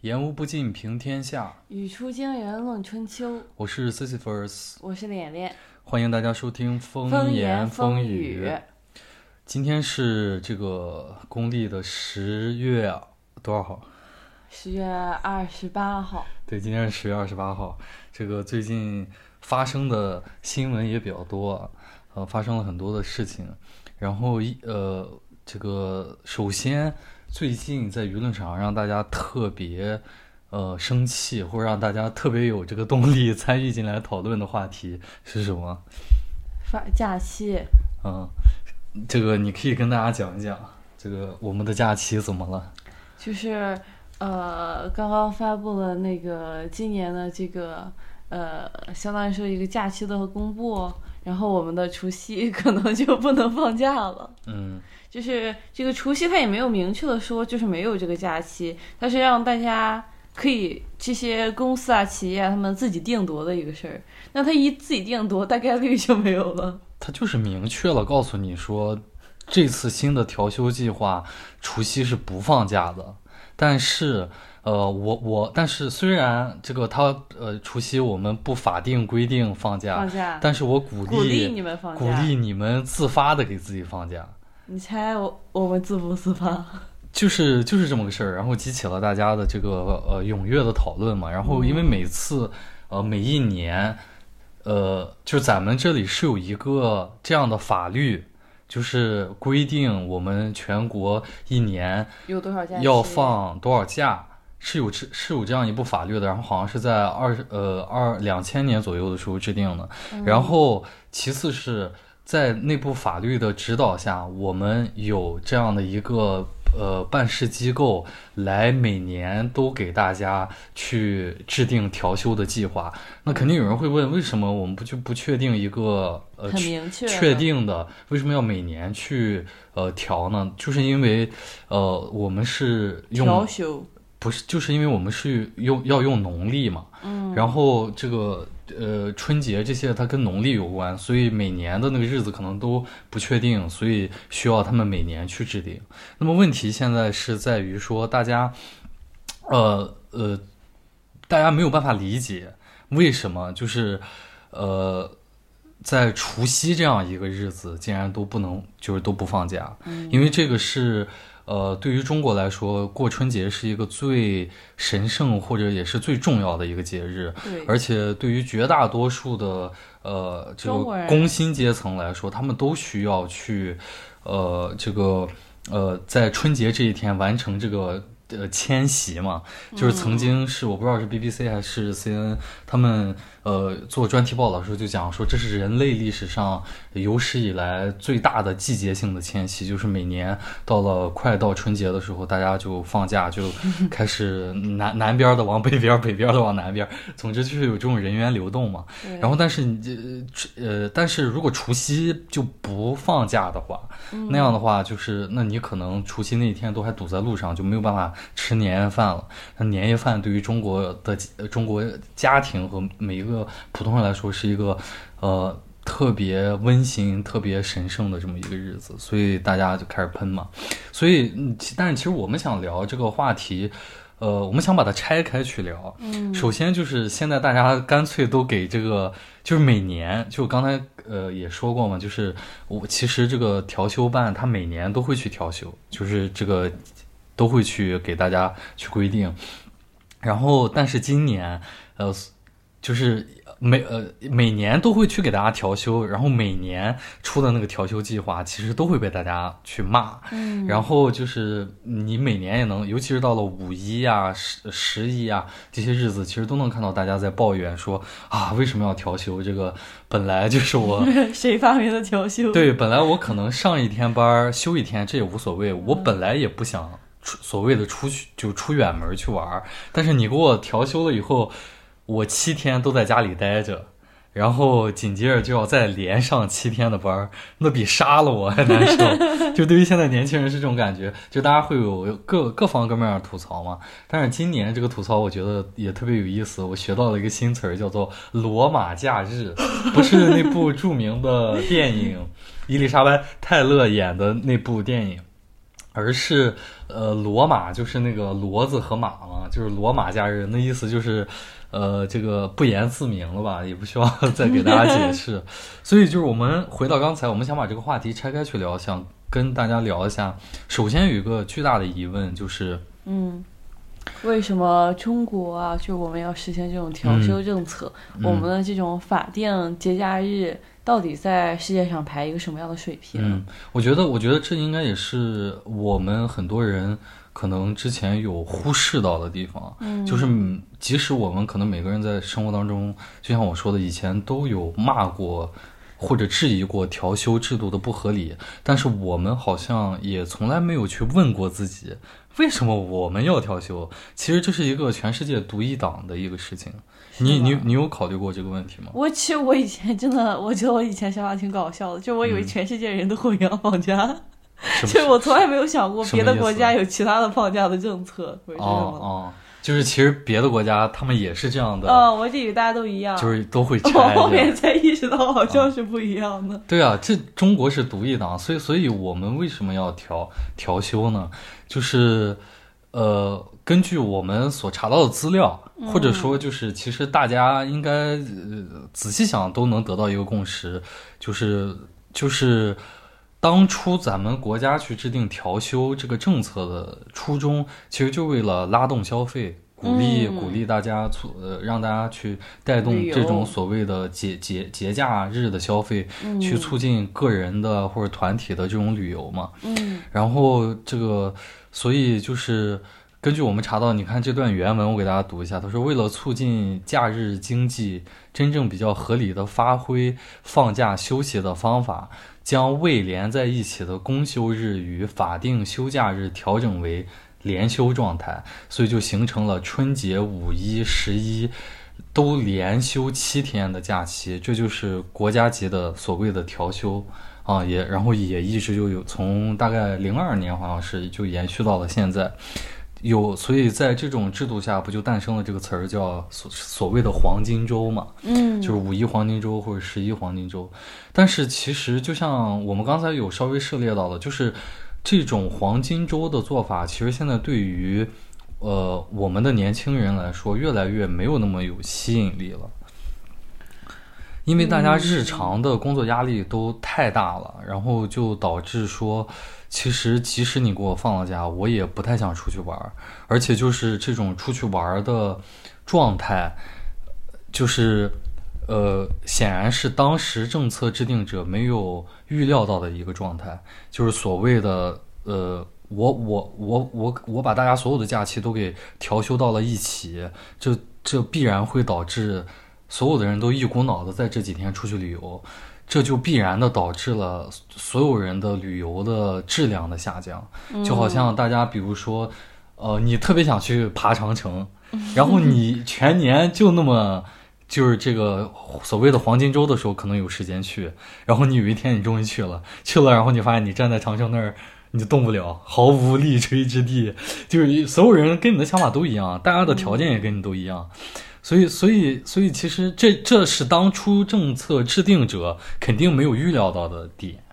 言无不尽，平天下。语出惊人，论春秋。我是 Sisyphus，我是脸脸。欢迎大家收听《风风言风语》。今天是这个公历的十月多少号？十月二十八号。对，今天是十月二十八号。这个最近发生的新闻也比较多，呃，发生了很多的事情。然后一呃，这个首先最近在舆论场让大家特别呃生气，或者让大家特别有这个动力 参与进来讨论的话题是什么？发假期。嗯，这个你可以跟大家讲一讲，这个我们的假期怎么了？就是呃，刚刚发布了那个今年的这个呃，相当于说一个假期的公布。然后我们的除夕 可能就不能放假了。嗯，就是这个除夕，他也没有明确的说，就是没有这个假期，他是让大家可以这些公司啊、企业啊，他们自己定夺的一个事儿。那他一自己定夺，大概率就没有了。他就是明确了告诉你说，这次新的调休计划，除夕是不放假的，但是。呃，我我，但是虽然这个他呃除夕我们不法定规定放假，放假，但是我鼓励鼓励你们放假，鼓励你们自发的给自己放假。你猜我我们自不自发？就是就是这么个事儿，然后激起了大家的这个呃踊跃的讨论嘛。然后因为每次呃每一年，呃，就咱们这里是有一个这样的法律，就是规定我们全国一年有多少假要放多少假。是有是是有这样一部法律的，然后好像是在二呃二两千年左右的时候制定的。然后其次是在那部法律的指导下，我们有这样的一个呃办事机构来每年都给大家去制定调休的计划。那肯定有人会问，为什么我们不去不确定一个呃确定的？为什么要每年去呃调呢？就是因为呃我们是用调休。不是，就是因为我们是用要用农历嘛，嗯，然后这个呃春节这些它跟农历有关，所以每年的那个日子可能都不确定，所以需要他们每年去制定。那么问题现在是在于说，大家，呃呃，大家没有办法理解为什么就是呃在除夕这样一个日子竟然都不能就是都不放假，因为这个是。呃，对于中国来说，过春节是一个最神圣或者也是最重要的一个节日。对，而且对于绝大多数的呃这个工薪阶层来说，他们都需要去呃这个呃在春节这一天完成这个。呃，迁徙嘛，就是曾经是我不知道是 BBC 还是 CNN，他们呃做专题报道的时候就讲说，这是人类历史上有史以来最大的季节性的迁徙，就是每年到了快到春节的时候，大家就放假，就开始南南边的往北边，北边的往南边，总之就是有这种人员流动嘛。然后，但是你呃，但是如果除夕就不放假的话，那样的话就是，那你可能除夕那一天都还堵在路上，就没有办法。吃年夜饭了，那年夜饭对于中国的中国家庭和每一个普通人来说是一个呃特别温馨、特别神圣的这么一个日子，所以大家就开始喷嘛。所以，但是其实我们想聊这个话题，呃，我们想把它拆开去聊。嗯，首先就是现在大家干脆都给这个，就是每年，就刚才呃也说过嘛，就是我其实这个调休办他每年都会去调休，就是这个。都会去给大家去规定，然后但是今年，呃，就是每呃每年都会去给大家调休，然后每年出的那个调休计划，其实都会被大家去骂。嗯，然后就是你每年也能，尤其是到了五一啊、十十一啊这些日子，其实都能看到大家在抱怨说啊，为什么要调休？这个本来就是我 谁发明的调休？对，本来我可能上一天班休一天，这也无所谓，我本来也不想。出所谓的出去就出远门去玩，但是你给我调休了以后，我七天都在家里待着，然后紧接着就要再连上七天的班，那比杀了我还难受。就对于现在年轻人是这种感觉，就大家会有各各方各面吐槽嘛。但是今年这个吐槽我觉得也特别有意思，我学到了一个新词儿，叫做“罗马假日”，不是那部著名的电影。伊丽莎白泰勒演的那部电影，而是呃罗马，就是那个骡子和马嘛，就是罗马假日，那意思就是。呃，这个不言自明了吧，也不需要 再给大家解释。所以就是我们回到刚才，我们想把这个话题拆开去聊，想跟大家聊一下。首先有一个巨大的疑问就是，嗯，为什么中国啊，就我们要实现这种调休政策？我们的这种法定节假日到底在世界上排一个什么样的水平？嗯，我觉得，我觉得这应该也是我们很多人。可能之前有忽视到的地方，就是即使我们可能每个人在生活当中，就像我说的，以前都有骂过或者质疑过调休制度的不合理，但是我们好像也从来没有去问过自己，为什么我们要调休？其实这是一个全世界独一档的一个事情。你你你有考虑过这个问题吗？我其实我以前真的，我觉得我以前想法挺搞笑的，就我以为全世界人都会要放假。就是我从来没有想过别的国家有其他的放假的政策，哦哦，就是其实别的国家他们也是这样的。哦，我以为大家都一样，就是都会 拆。我后面才意识到好像是不一样的。对啊，这中国是独一档，所以所以我们为什么要调调休呢？就是呃，根据我们所查到的资料，或者说就是其实大家应该呃仔细想都能得到一个共识，就是就是。当初咱们国家去制定调休这个政策的初衷，其实就为了拉动消费，鼓励鼓励大家促呃让大家去带动这种所谓的节节节假日的消费，去促进个人的或者团体的这种旅游嘛。嗯，然后这个所以就是根据我们查到，你看这段原文，我给大家读一下。他说，为了促进假日经济真正比较合理的发挥放假休息的方法。将未连在一起的公休日与法定休假日调整为连休状态，所以就形成了春节、五一、十一都连休七天的假期，这就是国家级的所谓的调休啊，也然后也一直就有从大概零二年好像是就延续到了现在。有，所以在这种制度下，不就诞生了这个词儿，叫所所谓的黄金周嘛？嗯，就是五一黄金周或者十一黄金周。但是其实，就像我们刚才有稍微涉猎到的，就是这种黄金周的做法，其实现在对于呃我们的年轻人来说，越来越没有那么有吸引力了。因为大家日常的工作压力都太大了，然后就导致说。其实，即使你给我放了假，我也不太想出去玩儿。而且，就是这种出去玩儿的状态，就是，呃，显然是当时政策制定者没有预料到的一个状态。就是所谓的，呃，我我我我我把大家所有的假期都给调休到了一起，这这必然会导致所有的人都一股脑的在这几天出去旅游。这就必然的导致了所有人的旅游的质量的下降，就好像大家比如说，呃，你特别想去爬长城，然后你全年就那么就是这个所谓的黄金周的时候可能有时间去，然后你有一天你终于去了，去了，然后你发现你站在长城那儿你就动不了，毫无立锥 之地，就是所有人跟你的想法都一样，大家的条件也跟你都一样。所以，所以，所以，其实这这是当初政策制定者肯定没有预料到的点，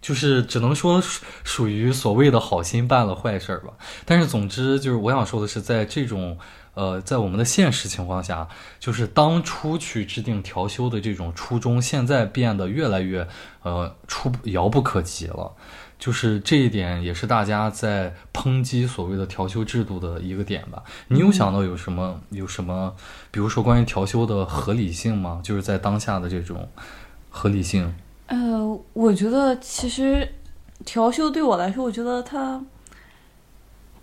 就是只能说属于所谓的好心办了坏事儿吧。但是，总之就是我想说的是，在这种呃，在我们的现实情况下，就是当初去制定调休的这种初衷，现在变得越来越呃出遥不可及了。就是这一点，也是大家在抨击所谓的调休制度的一个点吧。你有想到有什么有什么，比如说关于调休的合理性吗？就是在当下的这种合理性。呃，我觉得其实调休对我来说，我觉得它。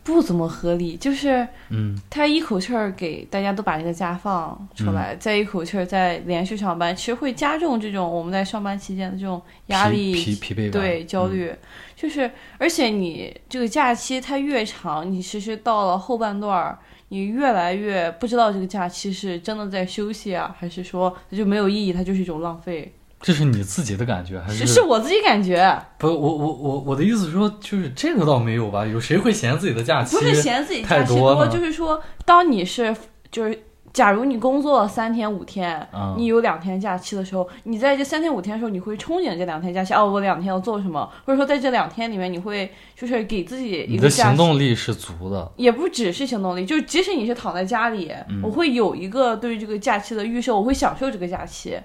不怎么合理，就是，嗯，他一口气儿给大家都把这个假放出来，再一口气儿再连续上班，其实会加重这种我们在上班期间的这种压力、疲疲惫对焦虑。就是，而且你这个假期它越长，你其实到了后半段儿，你越来越不知道这个假期是真的在休息啊，还是说它就没有意义，它就是一种浪费。这是你自己的感觉还是？是我自己感觉。不，我我我我的意思是说，就是这个倒没有吧？有谁会嫌自己的假期不是嫌自己假期多？就是说，当你是就是假如你工作三天五天，你有两天假期的时候，你在这三天五天的时候，你会憧憬这两天假期哦，我两天要做什么？或者说在这两天里面，你会就是给自己一个行动力是足的，也不只是行动力，就是即使你是躺在家里，我会有一个对于这个假期的预设，我会享受这个假期。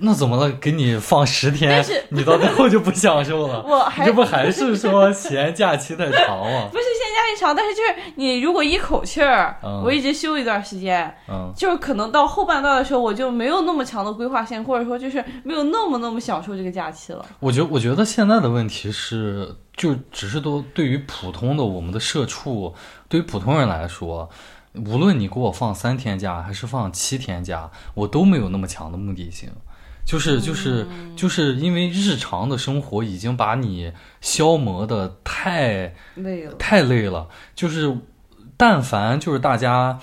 那怎么了？给你放十天，你到最后就不享受了？我这不还是说嫌假期太长吗？不是嫌假期长，但是就是你如果一口气儿，我一直休一段时间，嗯，就是可能到后半段的时候，我就没有那么强的规划性，或者说就是没有那么那么享受这个假期了。我觉我觉得现在的问题是，就只是都对于普通的我们的社畜，对于普通人来说，无论你给我放三天假还是放七天假，我都没有那么强的目的性。就是就是就是因为日常的生活已经把你消磨的太累了，太累了。就是但凡就是大家，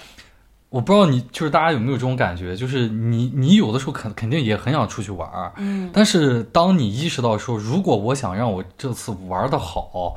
我不知道你就是大家有没有这种感觉，就是你你有的时候肯肯定也很想出去玩儿，嗯，但是当你意识到说，如果我想让我这次玩的好。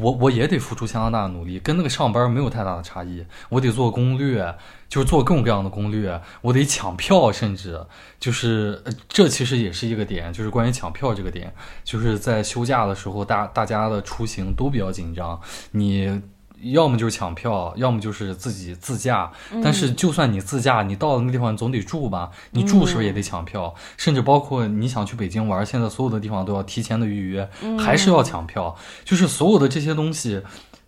我我也得付出相当大的努力，跟那个上班没有太大的差异。我得做攻略，就是做各种各样的攻略。我得抢票，甚至就是这其实也是一个点，就是关于抢票这个点，就是在休假的时候，大大家的出行都比较紧张。你。要么就是抢票，要么就是自己自驾。但是就算你自驾，你到了那地方总得住吧？你住是不是也得抢票？甚至包括你想去北京玩，现在所有的地方都要提前的预约，还是要抢票。就是所有的这些东西，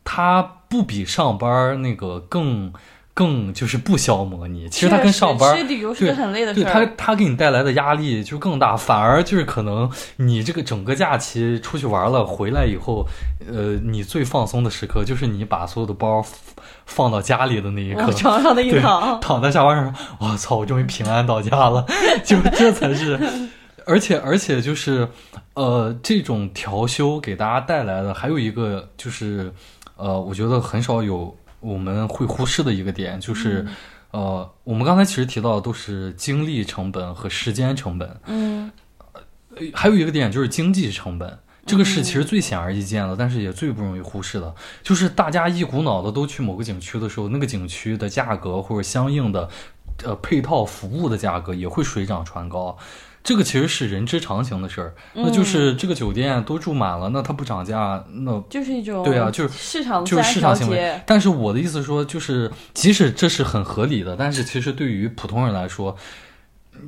它不比上班那个更。更就是不消磨你，其实它跟上班对很累的事对它它给你带来的压力就更大，反而就是可能你这个整个假期出去玩了回来以后，呃，你最放松的时刻就是你把所有的包放到家里的那一刻，床上的一躺，躺在沙发上，我操，我终于平安到家了，就这才是，而且而且就是呃，这种调休给大家带来的还有一个就是呃，我觉得很少有。我们会忽视的一个点就是，呃，我们刚才其实提到的都是精力成本和时间成本，嗯，还有一个点就是经济成本，这个是其实最显而易见的，但是也最不容易忽视的，就是大家一股脑的都去某个景区的时候，那个景区的价格或者相应的，呃，配套服务的价格也会水涨船高。这个其实是人之常情的事儿，那就是这个酒店都住满了，那它不涨价，那就是一种对啊，就是市场就是市场行为。但是我的意思说，就是即使这是很合理的，但是其实对于普通人来说，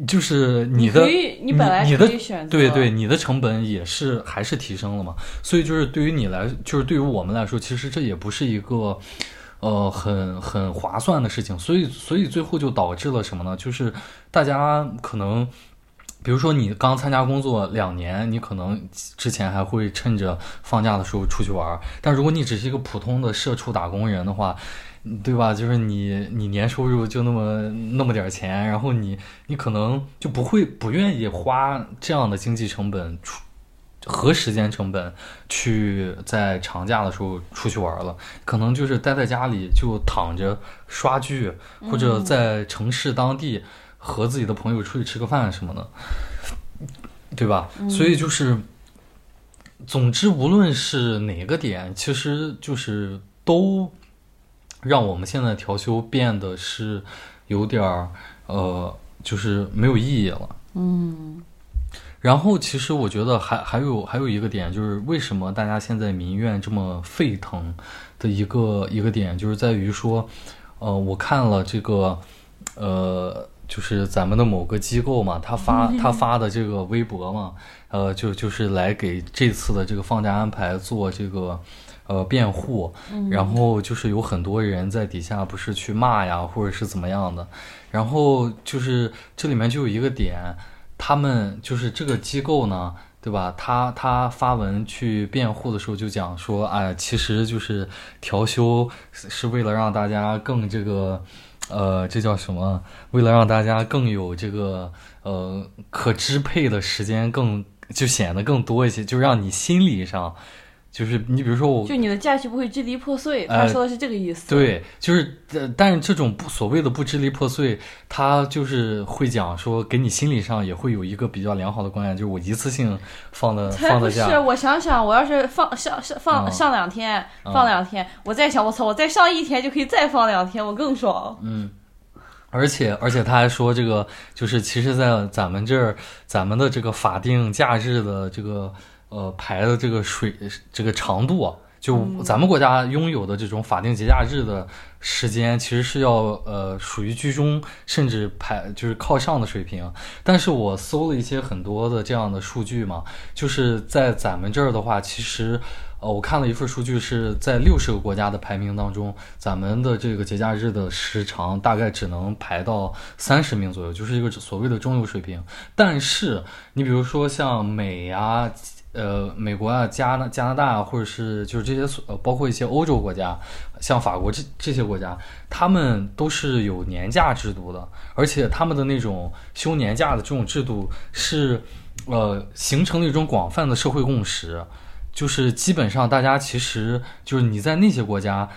就是你的你本来你的对对，你的成本也是还是提升了嘛？所以就是对于你来，就是对于我们来说，其实这也不是一个呃很很划算的事情。所以所以最后就导致了什么呢？就是大家可能。比如说，你刚参加工作两年，你可能之前还会趁着放假的时候出去玩。但如果你只是一个普通的社畜打工人的话，对吧？就是你你年收入就那么那么点钱，然后你你可能就不会不愿意花这样的经济成本出和时间成本去在长假的时候出去玩了。可能就是待在家里就躺着刷剧，或者在城市当地。和自己的朋友出去吃个饭什么的，对吧？所以就是，总之，无论是哪个点，其实就是都让我们现在调休变得是有点儿呃，就是没有意义了。嗯。然后，其实我觉得还还有还有一个点，就是为什么大家现在民怨这么沸腾的一个一个点，就是在于说，呃，我看了这个，呃。就是咱们的某个机构嘛，他发他发的这个微博嘛，呃，就就是来给这次的这个放假安排做这个呃辩护，然后就是有很多人在底下不是去骂呀，或者是怎么样的，然后就是这里面就有一个点，他们就是这个机构呢，对吧？他他发文去辩护的时候就讲说，哎，其实就是调休是为了让大家更这个。呃，这叫什么？为了让大家更有这个呃可支配的时间，更就显得更多一些，就让你心理上。就是你比如说我，就你的假期不会支离破碎。他说的是这个意思。对，就是，但是这种不所谓的不支离破碎，他就是会讲说，给你心理上也会有一个比较良好的观念，就是我一次性放的 放的假。是，我想想，我要是放上上放上两天，放两天，我再想，我操，我再上一天就可以再放两天，我更爽。嗯，而且而且他还说这个就是其实，在咱们这儿，咱们的这个法定假日的这个呃排的这个水这个长度啊。就咱们国家拥有的这种法定节假日的时间，其实是要呃属于居中甚至排就是靠上的水平。但是我搜了一些很多的这样的数据嘛，就是在咱们这儿的话，其实呃我看了一份数据，是在六十个国家的排名当中，咱们的这个节假日的时长大概只能排到三十名左右，就是一个所谓的中游水平。但是你比如说像美呀。呃，美国啊，加拿加拿大，啊或者是就是这些呃，包括一些欧洲国家，像法国这这些国家，他们都是有年假制度的，而且他们的那种休年假的这种制度是，呃，形成了一种广泛的社会共识，就是基本上大家其实就是你在那些国家，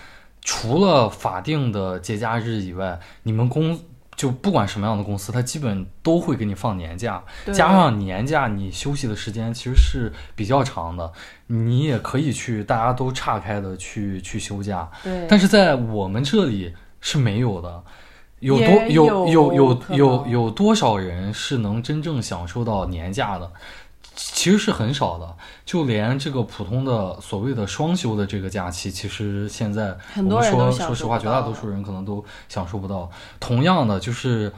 除了法定的节假日以外，你们公。就不管什么样的公司，它基本都会给你放年假，加上年假，你休息的时间其实是比较长的。你也可以去，大家都岔开的去去休假。对，但是在我们这里是没有的。有多有有有有有多少人是能真正享受到年假的？其实是很少的，就连这个普通的所谓的双休的这个假期，其实现在我们说说实话，绝大多数人可能都享受不到。同样的，就是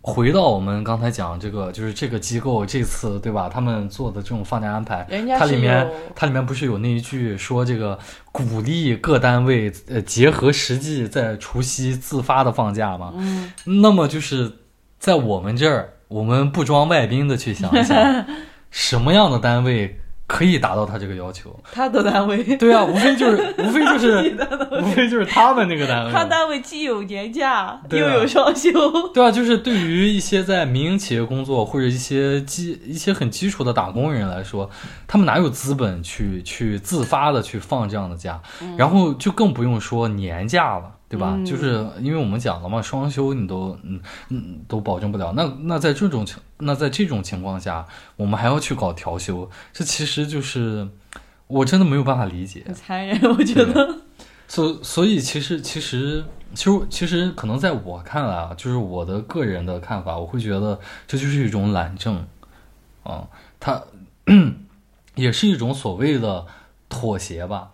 回到我们刚才讲这个，就是这个机构这次对吧？他们做的这种放假安排，它里面它里面不是有那一句说这个鼓励各单位呃结合实际在除夕自发的放假吗？嗯，那么就是在我们这儿，我们不装外宾的去想一想。什么样的单位可以达到他这个要求？他的单位？对啊，无非就是，无非就是，无非就是他们那个单位。他单位既有年假，又有双休。对啊，就是对于一些在民营企业工作或者一些基一些很基础的打工人来说，他们哪有资本去去自发的去放这样的假？然后就更不用说年假了。对吧？就是因为我们讲了嘛，双休你都嗯嗯都保证不了。那那在这种情那在这种情况下，我们还要去搞调休，这其实就是我真的没有办法理解。残忍，我觉得。所所以其实其实其实其实可能在我看来啊，就是我的个人的看法，我会觉得这就是一种懒政啊，它 也是一种所谓的妥协吧。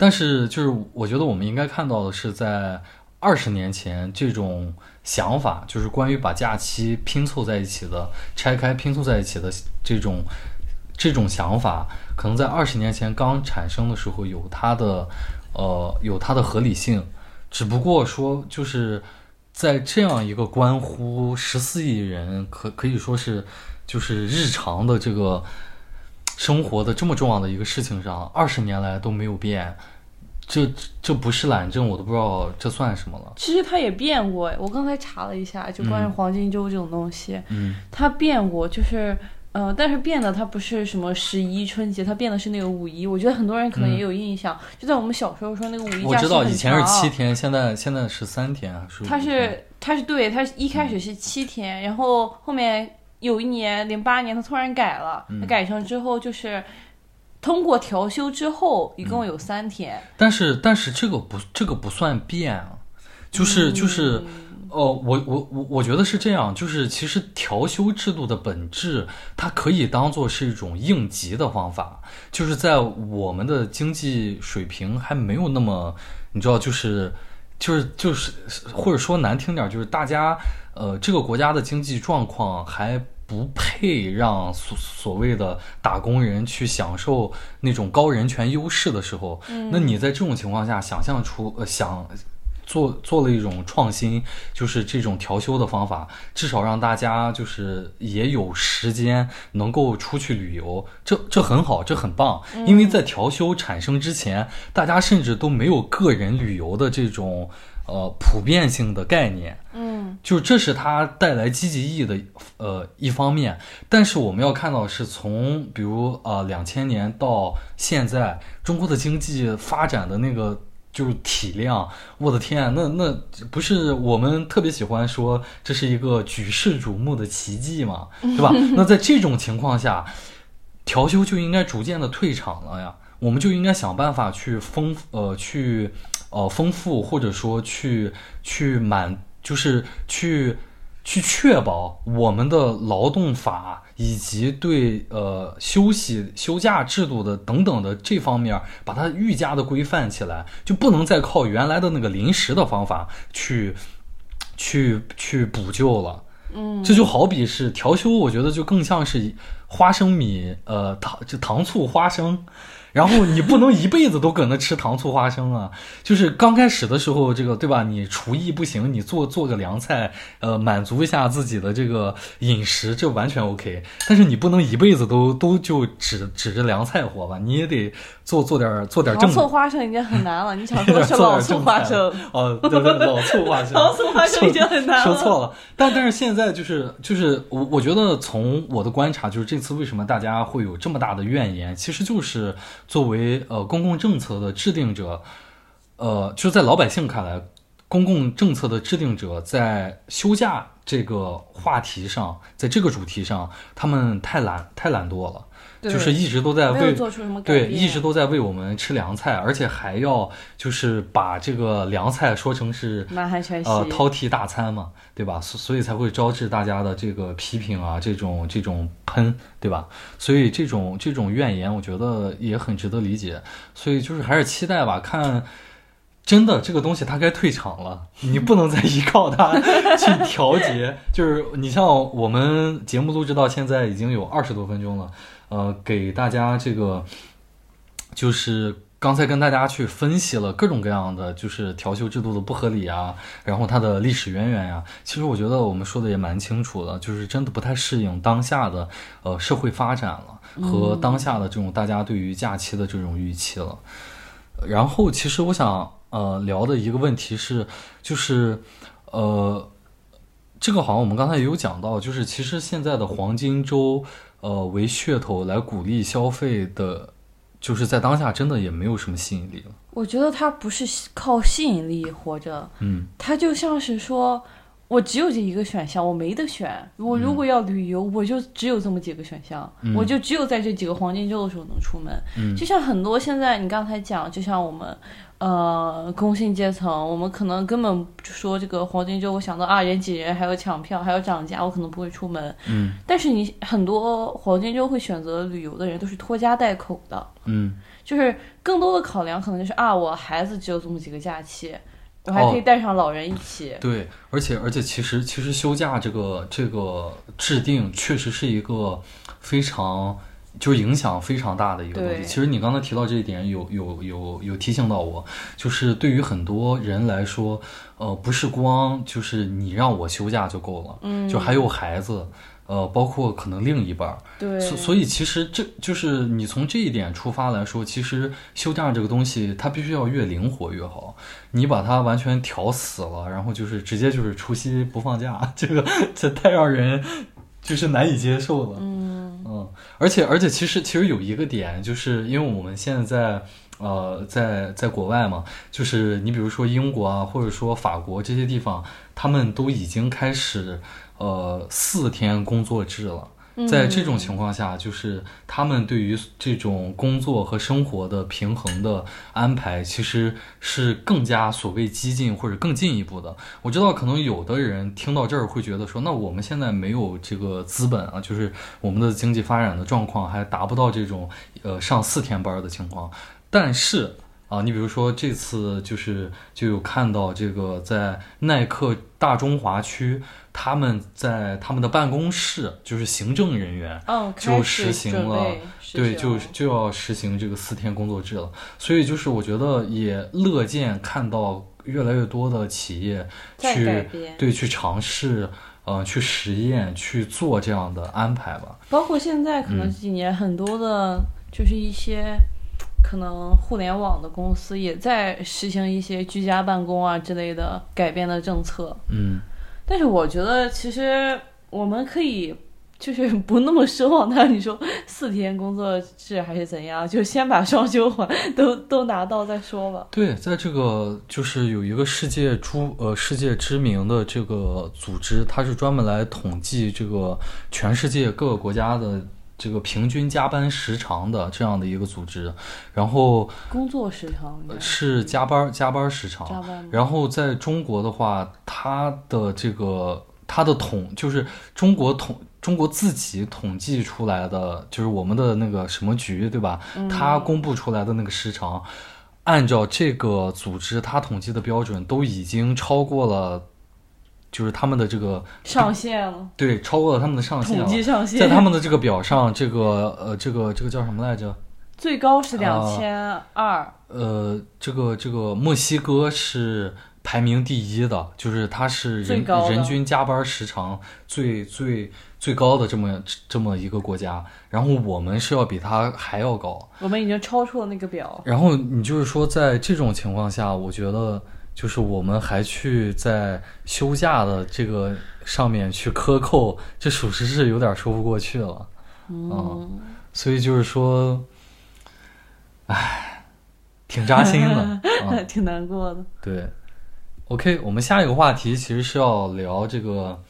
但是，就是我觉得我们应该看到的是，在二十年前，这种想法，就是关于把假期拼凑在一起的、拆开拼凑在一起的这种这种想法，可能在二十年前刚产生的时候有它的呃有它的合理性，只不过说就是在这样一个关乎十四亿人可可以说是就是日常的这个。生活的这么重要的一个事情上，二十年来都没有变，这这不是懒政，我都不知道这算什么了。其实它也变过，我刚才查了一下，就关于黄金周这种东西，嗯，它变过，就是，呃，但是变的它不是什么十一春节，它变的是那个五一。我觉得很多人可能也有印象，就在我们小时候说那个五一假我知道以前是七天，现在现在是三天还是？它是它是对，它一开始是七天，然后后面。有一年，零八年，他突然改了，他改成之后就是通过调休之后，一共有三天。但是，但是这个不，这个不算变啊，就是就是，哦，我我我我觉得是这样，就是其实调休制度的本质，它可以当做是一种应急的方法，就是在我们的经济水平还没有那么，你知道，就是就是就是，或者说难听点，就是大家。呃，这个国家的经济状况还不配让所所谓的打工人去享受那种高人权优势的时候，那你在这种情况下想象出呃想做做了一种创新，就是这种调休的方法，至少让大家就是也有时间能够出去旅游，这这很好，这很棒，因为在调休产生之前，大家甚至都没有个人旅游的这种。呃，普遍性的概念，嗯，就这是它带来积极意义的呃一方面。但是我们要看到是从比如呃两千年到现在，中国的经济发展的那个就是体量，我的天，那那不是我们特别喜欢说这是一个举世瞩目的奇迹嘛，对吧？那在这种情况下，调休就应该逐渐的退场了呀，我们就应该想办法去丰呃去。呃，丰富或者说去去满就是去去确保我们的劳动法以及对呃休息休假制度的等等的这方面，把它愈加的规范起来，就不能再靠原来的那个临时的方法去去去补救了。嗯，这就好比是调休，我觉得就更像是花生米，呃，糖就糖醋花生。然后你不能一辈子都搁那吃糖醋花生啊！就是刚开始的时候，这个对吧？你厨艺不行，你做做个凉菜，呃，满足一下自己的这个饮食，这完全 OK。但是你不能一辈子都都就指指着凉菜活吧？你也得做做点做点正。糖醋花生已经很难了，你想说 是老醋花生？哦，对对，老醋花生。糖醋花生已经很难了。说错了，但但是现在就是就是我我觉得从我的观察，就是这次为什么大家会有这么大的怨言，其实就是。作为呃公共政策的制定者，呃，就是在老百姓看来，公共政策的制定者在休假这个话题上，在这个主题上，他们太懒太懒惰了。就是一直都在为对，一直都在为我们吃凉菜，而且还要就是把这个凉菜说成是呃饕餮大餐嘛，对吧？所所以才会招致大家的这个批评啊，这种这种喷，对吧？所以这种这种怨言，我觉得也很值得理解。所以就是还是期待吧，看真的这个东西它该退场了，你不能再依靠它去调节。就是你像我们节目录制到现在已经有二十多分钟了。呃，给大家这个，就是刚才跟大家去分析了各种各样的，就是调休制度的不合理啊，然后它的历史渊源呀。其实我觉得我们说的也蛮清楚的，就是真的不太适应当下的呃社会发展了，和当下的这种大家对于假期的这种预期了。然后，其实我想呃聊的一个问题是，就是呃，这个好像我们刚才也有讲到，就是其实现在的黄金周。呃，为噱头来鼓励消费的，就是在当下真的也没有什么吸引力了。我觉得它不是靠吸引力活着，嗯，它就像是说，我只有这一个选项，我没得选。我如果要旅游，我就只有这么几个选项，我就只有在这几个黄金周的时候能出门。嗯，就像很多现在你刚才讲，就像我们。呃，工薪阶层，我们可能根本说这个黄金周，我想到啊人挤人，还有抢票，还有涨价，我可能不会出门。嗯，但是你很多黄金周会选择旅游的人，都是拖家带口的。嗯，就是更多的考量可能就是啊，我孩子只有这么几个假期，我还可以带上老人一起。对，而且而且其实其实休假这个这个制定确实是一个非常。就是影响非常大的一个东西。其实你刚才提到这一点，有有有有提醒到我，就是对于很多人来说，呃，不是光就是你让我休假就够了，嗯，就还有孩子，呃，包括可能另一半儿，对，所所以其实这就是你从这一点出发来说，其实休假这个东西它必须要越灵活越好。你把它完全调死了，然后就是直接就是除夕不放假，这个这太让人就是难以接受了，嗯。而且而且，其实其实有一个点，就是因为我们现在呃在在国外嘛，就是你比如说英国啊，或者说法国这些地方，他们都已经开始呃四天工作制了。在这种情况下，就是他们对于这种工作和生活的平衡的安排，其实是更加所谓激进或者更进一步的。我知道，可能有的人听到这儿会觉得说，那我们现在没有这个资本啊，就是我们的经济发展的状况还达不到这种呃上四天班的情况。但是啊，你比如说这次就是就有看到这个在耐克大中华区。他们在他们的办公室，就是行政人员，就实行了，对，就就要实行这个四天工作制了。所以就是我觉得也乐见看到越来越多的企业去对去尝试，呃，去实验去做这样的安排吧。包括现在可能这几年很多的，就是一些可能互联网的公司也在实行一些居家办公啊之类的改变的政策。嗯。但是我觉得，其实我们可以就是 不那么奢望他。你说四天工作制还是怎样，就先把双休还都都拿到再说吧。对，在这个就是有一个世界诸呃世界知名的这个组织，它是专门来统计这个全世界各个国家的这个平均加班时长的这样的一个组织，然后工作时长是加班加班时长，加班。然后在中国的话，它的这个它的统就是中国统中国自己统计出来的，就是我们的那个什么局对吧？它公布出来的那个时长，按照这个组织它统计的标准，都已经超过了。就是他们的这个上限了，对，超过了他们的上限。统计上限，在他们的这个表上，这个呃，这个这个叫什么来着？最高是两千二。呃，这个这个墨西哥是排名第一的，就是它是人人均加班时长最最最高的这么这么一个国家。然后我们是要比它还要高，我们已经超出了那个表。然后你就是说，在这种情况下，我觉得。就是我们还去在休假的这个上面去克扣，这属实是有点说不过去了，嗯，所以就是说，唉，挺扎心的，挺难过的。对，OK，我们下一个话题其实是要聊这个，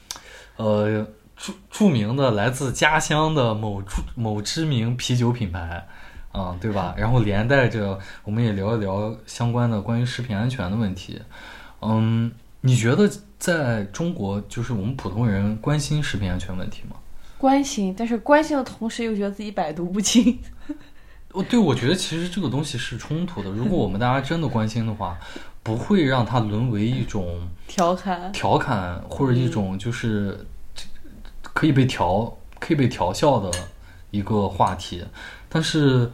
呃，著著名的来自家乡的某著某知名啤酒品牌。啊，对吧？然后连带着，我们也聊一聊相关的关于食品安全的问题。嗯，你觉得在中国，就是我们普通人关心食品安全问题吗？关心，但是关心的同时又觉得自己百毒不侵。我，对，我觉得其实这个东西是冲突的。如果我们大家真的关心的话，不会让它沦为一种调侃、调侃或者一种就是可以被调、可以被调笑的一个话题。但是。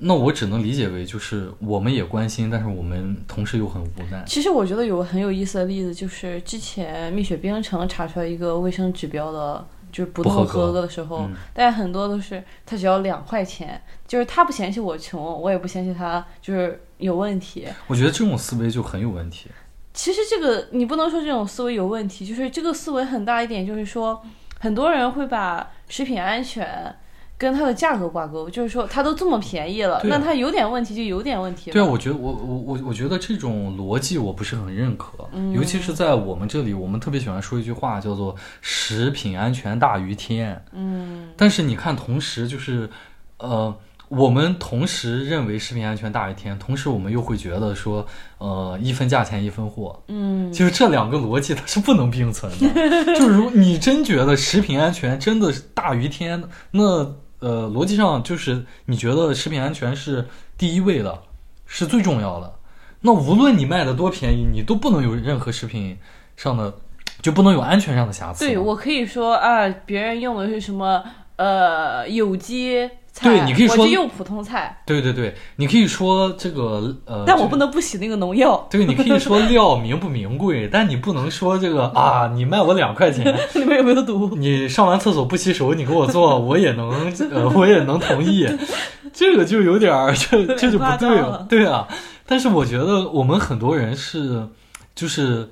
那我只能理解为，就是我们也关心，但是我们同时又很无奈。其实我觉得有个很有意思的例子，就是之前蜜雪冰城查出来一个卫生指标的，就是不合格的时候，大家很多都是他只要两块钱，就是他不嫌弃我穷，我也不嫌弃他就是有问题。我觉得这种思维就很有问题。其实这个你不能说这种思维有问题，就是这个思维很大一点，就是说很多人会把食品安全。跟它的价格挂钩，就是说它都这么便宜了，那它有点问题就有点问题。对啊，我觉得我我我我觉得这种逻辑我不是很认可，尤其是在我们这里，我们特别喜欢说一句话叫做“食品安全大于天”。嗯，但是你看，同时就是呃，我们同时认为食品安全大于天，同时我们又会觉得说，呃，一分价钱一分货。嗯，就是这两个逻辑它是不能并存的。就是如果你真觉得食品安全真的大于天，那呃，逻辑上就是你觉得食品安全是第一位的，是最重要的。那无论你卖的多便宜，你都不能有任何食品上的，就不能有安全上的瑕疵。对我可以说啊，别人用的是什么呃有机。对，你可以说用普通菜。对对对，你可以说这个呃，但我不能不洗那个农药。对，你可以说料名不名贵，但你不能说这个啊，你卖我两块钱，里面有没有毒？你上完厕所不洗手，你给我做，我也能呃，我也能同意。这个就有点儿，这这就不对了。对啊，但是我觉得我们很多人是，就是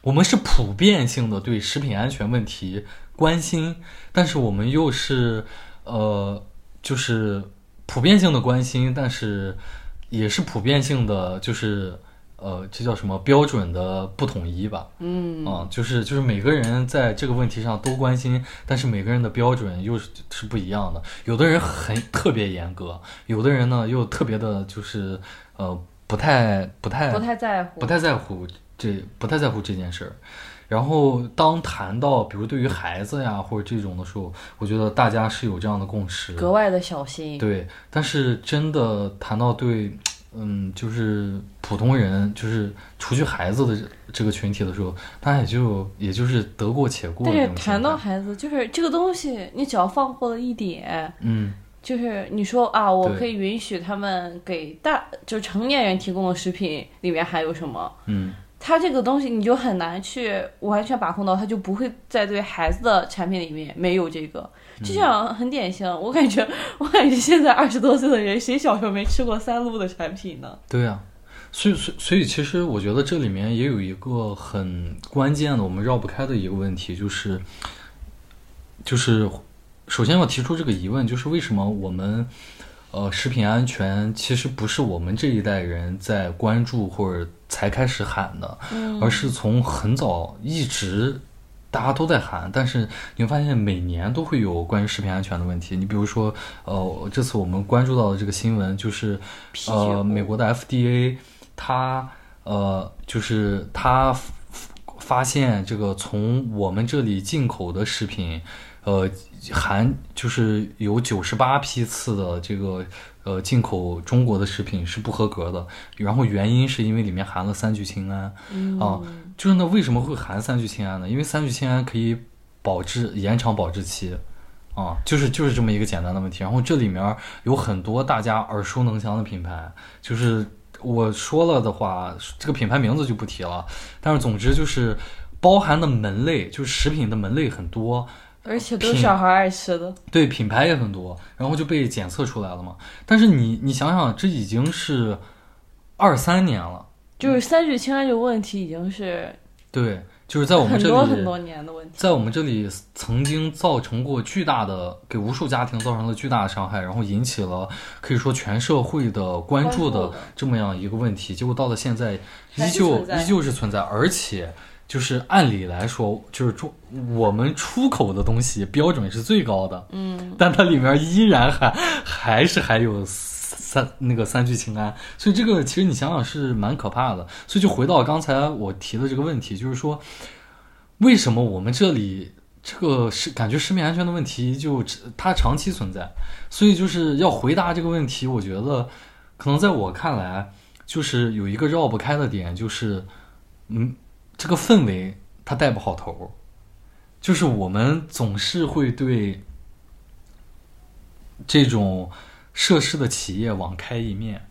我们是普遍性的对食品安全问题关心，但是我们又是呃。就是普遍性的关心，但是也是普遍性的，就是呃，这叫什么标准的不统一吧？嗯，啊，就是就是每个人在这个问题上都关心，但是每个人的标准又是是不一样的。有的人很特别严格，有的人呢又特别的，就是呃，不太不太不太在乎，不太在乎这不太在乎这件事儿。然后，当谈到比如对于孩子呀或者这种的时候，我觉得大家是有这样的共识，格外的小心。对，但是真的谈到对，嗯，就是普通人，就是除去孩子的这个群体的时候，他也就也就是得过且过。但是谈到孩子，就是这个东西，你只要放过了一点，嗯，就是你说啊，我可以允许他们给大就是成年人提供的食品里面含有什么，嗯。它这个东西你就很难去完全把控到，它就不会在对孩子的产品里面没有这个。就像很典型，我感觉 我感觉现在二十多岁的人，谁小时候没吃过三鹿的产品呢？对呀，所以所所以其实我觉得这里面也有一个很关键的，我们绕不开的一个问题，就是就是首先要提出这个疑问，就是为什么我们呃食品安全其实不是我们这一代人在关注或者。才开始喊的，而是从很早一直，大家都在喊，但是你会发现每年都会有关于食品安全的问题。你比如说，呃，这次我们关注到的这个新闻就是，呃，美国的 FDA 它呃就是它发现这个从我们这里进口的食品，呃，含就是有九十八批次的这个。呃，进口中国的食品是不合格的，然后原因是因为里面含了三聚氰胺，啊，就是那为什么会含三聚氰胺呢？因为三聚氰胺可以保质延长保质期，啊，就是就是这么一个简单的问题。然后这里面有很多大家耳熟能详的品牌，就是我说了的话，这个品牌名字就不提了，但是总之就是包含的门类，就是食品的门类很多。而且都是小孩爱吃的，对品牌也很多，然后就被检测出来了嘛。但是你你想想，这已经是二三年了，就是三聚氰胺这个问题已经是对，就是在我们这里很多很多年的问题，在我们这里曾经造成过巨大的，给无数家庭造成了巨大的伤害，然后引起了可以说全社会的关注的这么样一个问题。结果到了现在，依旧依旧是存在，而且。就是按理来说，就是中我们出口的东西标准是最高的，嗯，但它里面依然还还是还有三那个三聚氰胺，所以这个其实你想想是蛮可怕的。所以就回到刚才我提的这个问题，就是说为什么我们这里这个是感觉食品安全的问题就它长期存在？所以就是要回答这个问题，我觉得可能在我看来，就是有一个绕不开的点，就是嗯。这个氛围它带不好头，就是我们总是会对这种涉事的企业网开一面。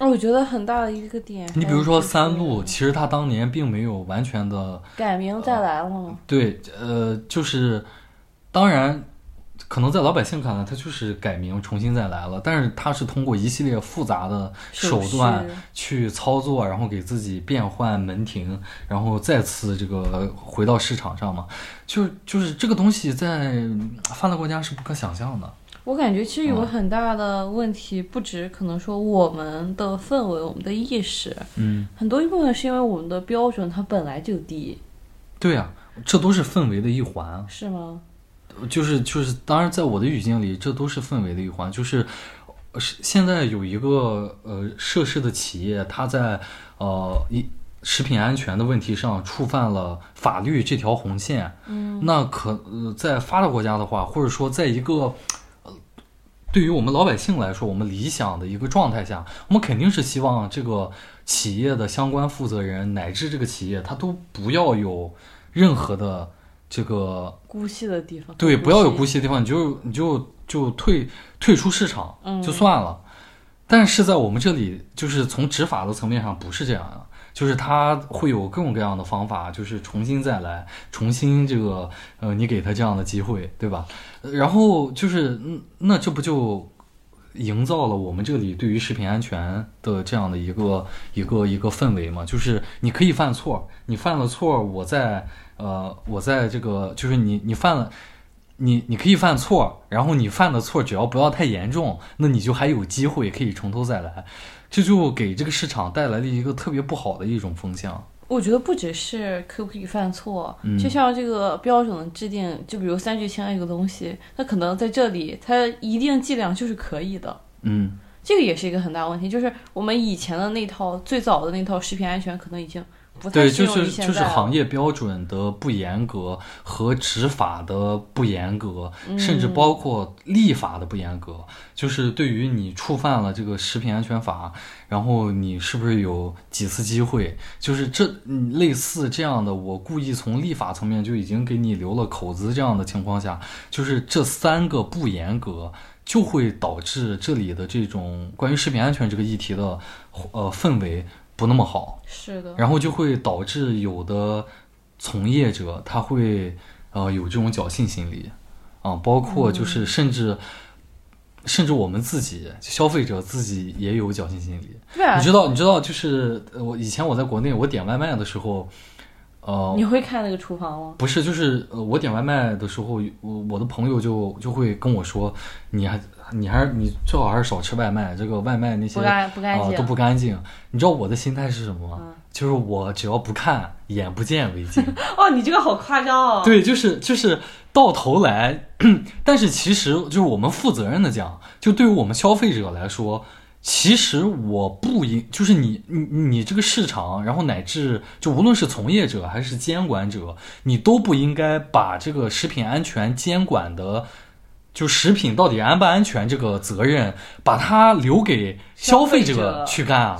我觉得很大的一个点，你比如说三鹿，其实它当年并没有完全的改名再来了。对，呃，就是当然。可能在老百姓看来，它就是改名重新再来了，但是它是通过一系列复杂的手段去操作，然后给自己变换门庭，然后再次这个回到市场上嘛。就就是这个东西在发达国家是不可想象的。我感觉其实有个很大的问题，不止可能说我们的氛围、我们的意识，嗯，很多一部分是因为我们的标准它本来就低。对呀，这都是氛围的一环。是吗？就是就是，当然，在我的语境里，这都是氛围的一环。就是，是现在有一个呃涉事的企业，它在呃一食品安全的问题上触犯了法律这条红线。嗯，那可呃在发达国家的话，或者说在一个呃对于我们老百姓来说，我们理想的一个状态下，我们肯定是希望这个企业的相关负责人乃至这个企业，他都不要有任何的。这个姑息的地方，对，不要有姑息的地方，你就你就就退退出市场就算了。但是在我们这里，就是从执法的层面上不是这样的，就是他会有各种各样的方法，就是重新再来，重新这个呃，你给他这样的机会，对吧？然后就是那这不就营造了我们这里对于食品安全的这样的一个一个一个氛围嘛？就是你可以犯错，你犯了错，我在。呃，我在这个就是你，你犯了，你你可以犯错，然后你犯的错只要不要太严重，那你就还有机会可以从头再来，这就给这个市场带来了一个特别不好的一种风向。我觉得不只是可不可以犯错，就像这个标准的制定，就比如三聚氰胺这个东西，它可能在这里它一定剂量就是可以的。嗯，这个也是一个很大问题，就是我们以前的那套最早的那套食品安全可能已经。对，就是就是行业标准的不严格和执法的不严格，甚至包括立法的不严格。就是对于你触犯了这个食品安全法，然后你是不是有几次机会？就是这类似这样的，我故意从立法层面就已经给你留了口子。这样的情况下，就是这三个不严格，就会导致这里的这种关于食品安全这个议题的呃氛围。不那么好，是的，然后就会导致有的从业者他会呃有这种侥幸心理。啊，包括就是甚至甚至我们自己消费者自己也有侥幸心理。对啊，你知道你知道就是我以前我在国内我点外卖的时候，呃，你会看那个厨房吗？不是，就是呃，我点外卖的时候，我我的朋友就就会跟我说，你还你还是你最好还是少吃外卖，这个外卖那些不干不干净、都不干净。你知道我的心态是什么吗？就是我只要不看，眼不见为净。哦，你这个好夸张哦。对，就是就是到头来，但是其实就是我们负责任的讲，就对于我们消费者来说。其实我不应，就是你你你这个市场，然后乃至就无论是从业者还是监管者，你都不应该把这个食品安全监管的。就食品到底安不安全这个责任，把它留给消费者去干啊？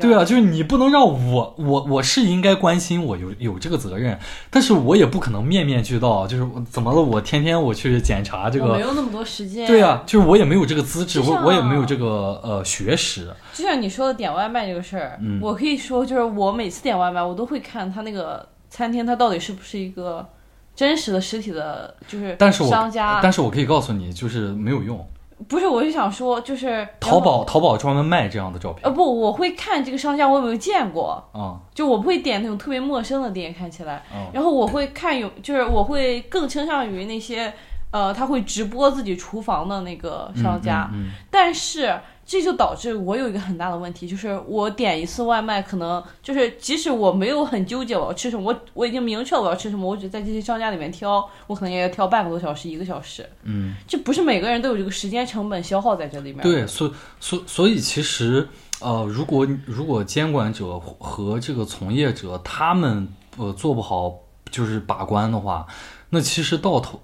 对啊，就是你不能让我，我我是应该关心，我有有这个责任，但是我也不可能面面俱到。就是怎么了？我天天我去检查这个，没有那么多时间。对啊，就是我也没有这个资质，我我也没有这个呃学识。就像你说的点外卖这个事儿，我可以说，就是我每次点外卖，我都会看他那个餐厅，它到底是不是一个。真实的实体的，就是商家，但是我可以告诉你，就是没有用。不是，我就想说，就是淘宝，淘宝专门卖这样的照片。呃，不，我会看这个商家，我有没有见过啊？就我不会点那种特别陌生的店，看起来。然后我会看有，就是我会更倾向于那些，呃，他会直播自己厨房的那个商家。但是。这就导致我有一个很大的问题，就是我点一次外卖，可能就是即使我没有很纠结我要吃什么，我我已经明确我要吃什么，我只在这些商家里面挑，我可能也要挑半个多小时、一个小时。嗯，这不是每个人都有这个时间成本消耗在这里面。对，所所所以其实呃，如果如果监管者和这个从业者他们呃做不好就是把关的话，那其实到头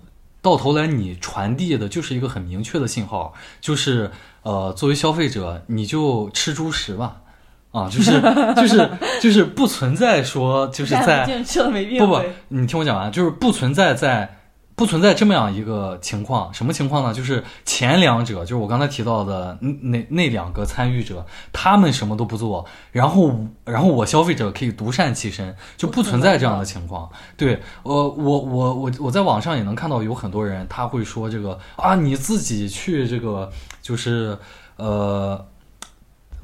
到头来你传递的就是一个很明确的信号，就是。呃，作为消费者，你就吃猪食吧，啊，就是 就是就是不存在说就是在不不，你听我讲完，就是不存在在不存在这么样一个情况，什么情况呢？就是前两者，就是我刚才提到的那那两个参与者，他们什么都不做，然后然后我消费者可以独善其身，就不存在这样的情况。对，我我我我我在网上也能看到有很多人他会说这个啊，你自己去这个。就是，呃，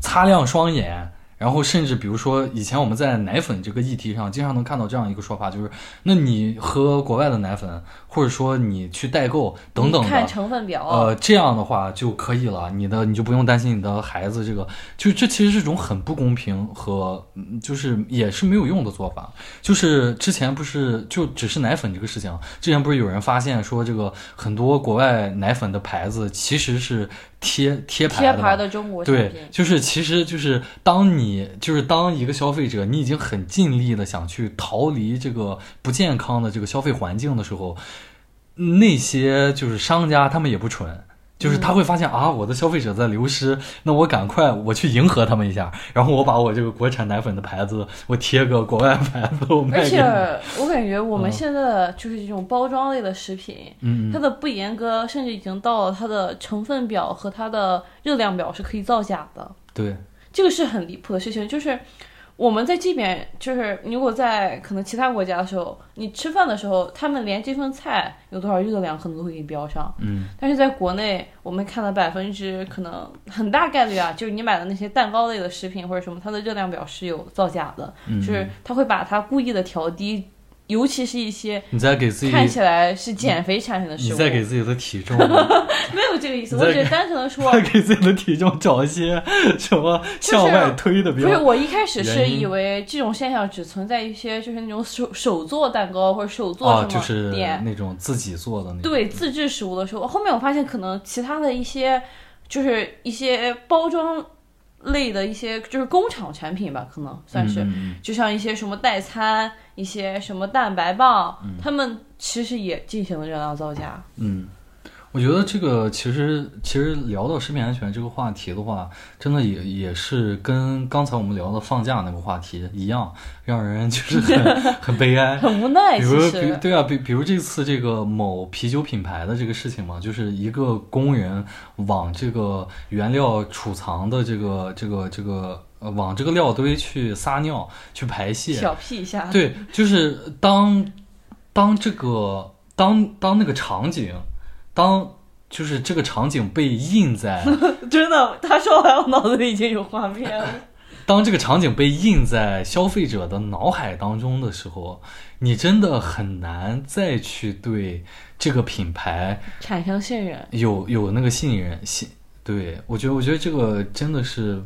擦亮双眼。然后甚至比如说，以前我们在奶粉这个议题上，经常能看到这样一个说法，就是，那你喝国外的奶粉，或者说你去代购等等的，看成分表，呃，这样的话就可以了，你的你就不用担心你的孩子这个，就这其实是种很不公平和，就是也是没有用的做法。就是之前不是就只是奶粉这个事情，之前不是有人发现说这个很多国外奶粉的牌子其实是。贴贴牌的，贴牌的中国对，就是其实就是当你就是当一个消费者，你已经很尽力的想去逃离这个不健康的这个消费环境的时候，那些就是商家他们也不蠢。就是他会发现啊，我的消费者在流失，那我赶快我去迎合他们一下，然后我把我这个国产奶粉的牌子，我贴个国外牌子，我卖而且我感觉我们现在的就是这种包装类的食品，嗯，它的不严格，甚至已经到了它的成分表和它的热量表是可以造假的。对，这个是很离谱的事情，就是。我们在这边，就是如果在可能其他国家的时候，你吃饭的时候，他们连这份菜有多少热量可能都会给你标上。嗯，但是在国内，我们看了百分之可能很大概率啊，就是你买的那些蛋糕类的食品或者什么，它的热量表是有造假的，就是他会把它故意的调低。尤其是一些你在给自己看起来是减肥产品的食物，你在给自己的体重 没有这个意思，我只是单纯的说，在给自己的体重找一些什么向外推的。不是，我一开始是以为这种现象只存在一些就是那种手手做蛋糕或者手做什么就是店那种自己做的那种对自制食物的时候，后面我发现可能其他的一些就是一些包装。类的一些就是工厂产品吧，可能算是，就像一些什么代餐，一些什么蛋白棒，他们其实也进行了热量造假。嗯。我觉得这个其实其实聊到食品安全这个话题的话，真的也也是跟刚才我们聊的放假那个话题一样，让人就是 很很悲哀，很无奈。比如，比对啊，比比如这次这个某啤酒品牌的这个事情嘛，就是一个工人往这个原料储藏的这个这个这个呃往这个料堆去撒尿去排泄，小屁一下。对，就是当当这个当当那个场景。当就是这个场景被印在，真的，他说完我脑子里已经有画面了。当这个场景被印在消费者的脑海当中的时候，你真的很难再去对这个品牌产生信任，有有那个信任信。对我觉得，我觉得这个真的是，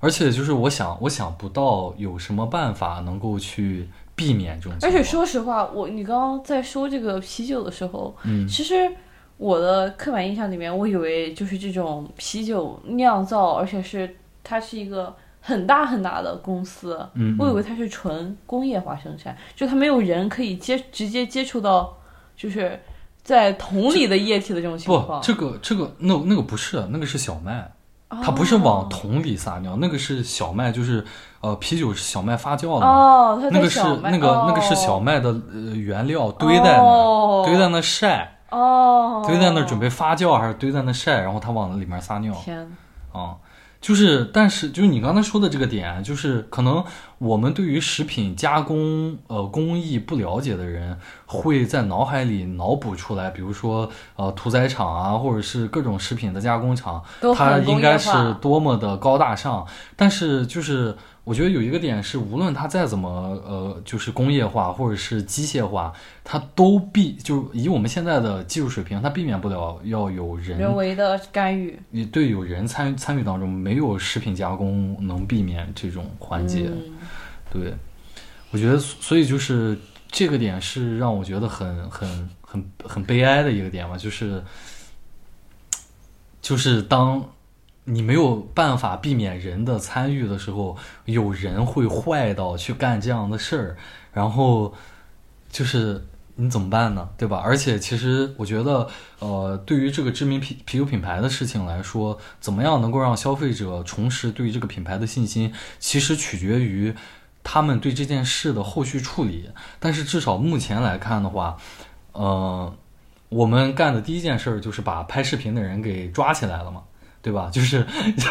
而且就是我想，我想不到有什么办法能够去避免这种。而且说实话，我你刚刚在说这个啤酒的时候，嗯，其实我的刻板印象里面，我以为就是这种啤酒酿造，而且是它是一个很大很大的公司，嗯，我以为它是纯工业化生产，就它没有人可以接直接接触到，就是。在桶里的液体的这种情况，不，这个这个那那个不是，那个是小麦，它不是往桶里撒尿，那个是小麦，就是呃啤酒是小麦发酵的，哦，那个是那个那个是小麦的呃原料堆在那堆在那晒，哦，堆在那准备发酵还是堆在那晒，然后它往里面撒尿，天，啊。就是，但是就是你刚才说的这个点，就是可能我们对于食品加工呃工艺不了解的人，会在脑海里脑补出来，比如说呃屠宰场啊，或者是各种食品的加工厂，它应该是多么的高大上，但是就是。我觉得有一个点是，无论它再怎么呃，就是工业化或者是机械化，它都避就以我们现在的技术水平，它避免不了要有人人为的干预。也对，有人参参与当中，没有食品加工能避免这种环节。对，我觉得所以就是这个点是让我觉得很很很很悲哀的一个点吧，就是就是当。你没有办法避免人的参与的时候，有人会坏到去干这样的事儿，然后就是你怎么办呢？对吧？而且其实我觉得，呃，对于这个知名啤啤酒品牌的事情来说，怎么样能够让消费者重拾对于这个品牌的信心，其实取决于他们对这件事的后续处理。但是至少目前来看的话，呃，我们干的第一件事就是把拍视频的人给抓起来了嘛。对吧？就是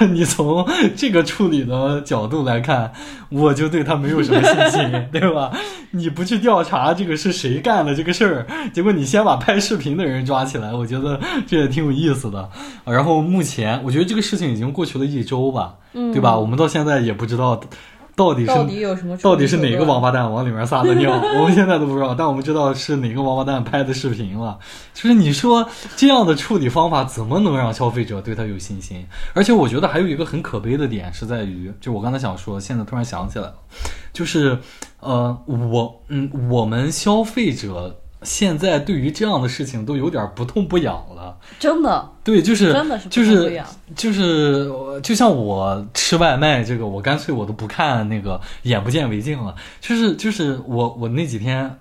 你从这个处理的角度来看，我就对他没有什么信心，对吧？你不去调查这个是谁干的这个事儿，结果你先把拍视频的人抓起来，我觉得这也挺有意思的。然后目前我觉得这个事情已经过去了一周吧，对吧？我们到现在也不知道。到底是到底有什么？到底是哪个王八蛋往里面撒的尿？我们现在都不知道，但我们知道是哪个王八蛋拍的视频了。就是你说这样的处理方法怎么能让消费者对他有信心？而且我觉得还有一个很可悲的点是在于，就我刚才想说，现在突然想起来了，就是呃，我嗯，我们消费者。现在对于这样的事情都有点不痛不痒了，真的，对，就是真的是就是就是就像我吃外卖这个，我干脆我都不看那个眼不见为净了，就是就是我我那几天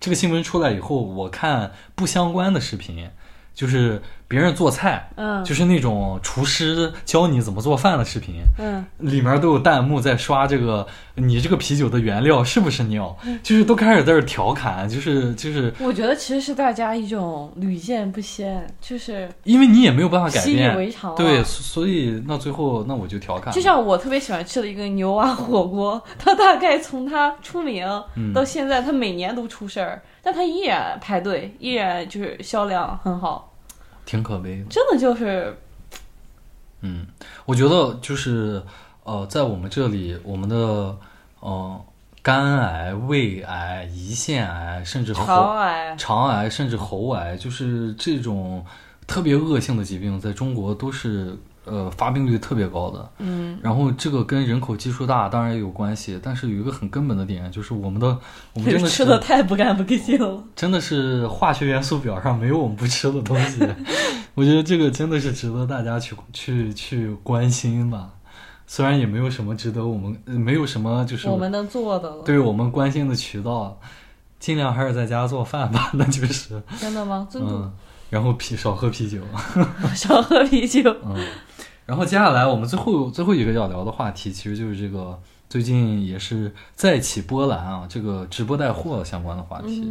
这个新闻出来以后，我看不相关的视频，就是。别人做菜，嗯，就是那种厨师教你怎么做饭的视频，嗯，里面都有弹幕在刷这个，你这个啤酒的原料是不是尿？就是都开始在这调侃，就是就是。我觉得其实是大家一种屡见不鲜，就是因为你也没有办法改变，习以为常，对，所以那最后那我就调侃。就像我特别喜欢吃的一个牛蛙火锅，它大概从它出名到现在，它每年都出事儿，但它依然排队，依然就是销量很好。挺可悲的，真的就是，嗯，我觉得就是，呃，在我们这里，我们的，呃，肝癌、胃癌、胰腺癌，甚至肠癌、肠癌，甚至喉癌，就是这种特别恶性的疾病，在中国都是。呃，发病率特别高的，嗯，然后这个跟人口基数大当然也有关系，但是有一个很根本的点，就是我们的我们真的 吃的太不干不净了，真的是化学元素表上没有我们不吃的东西，我觉得这个真的是值得大家去去去关心吧，虽然也没有什么值得我们没有什么就是我们能做的，对我们关心的渠道，尽量还是在家做饭吧，那就是。真的吗？尊重。然后啤少喝啤酒，少喝啤酒。嗯，然后接下来我们最后最后一个要聊的话题，其实就是这个最近也是再起波澜啊，这个直播带货相关的话题。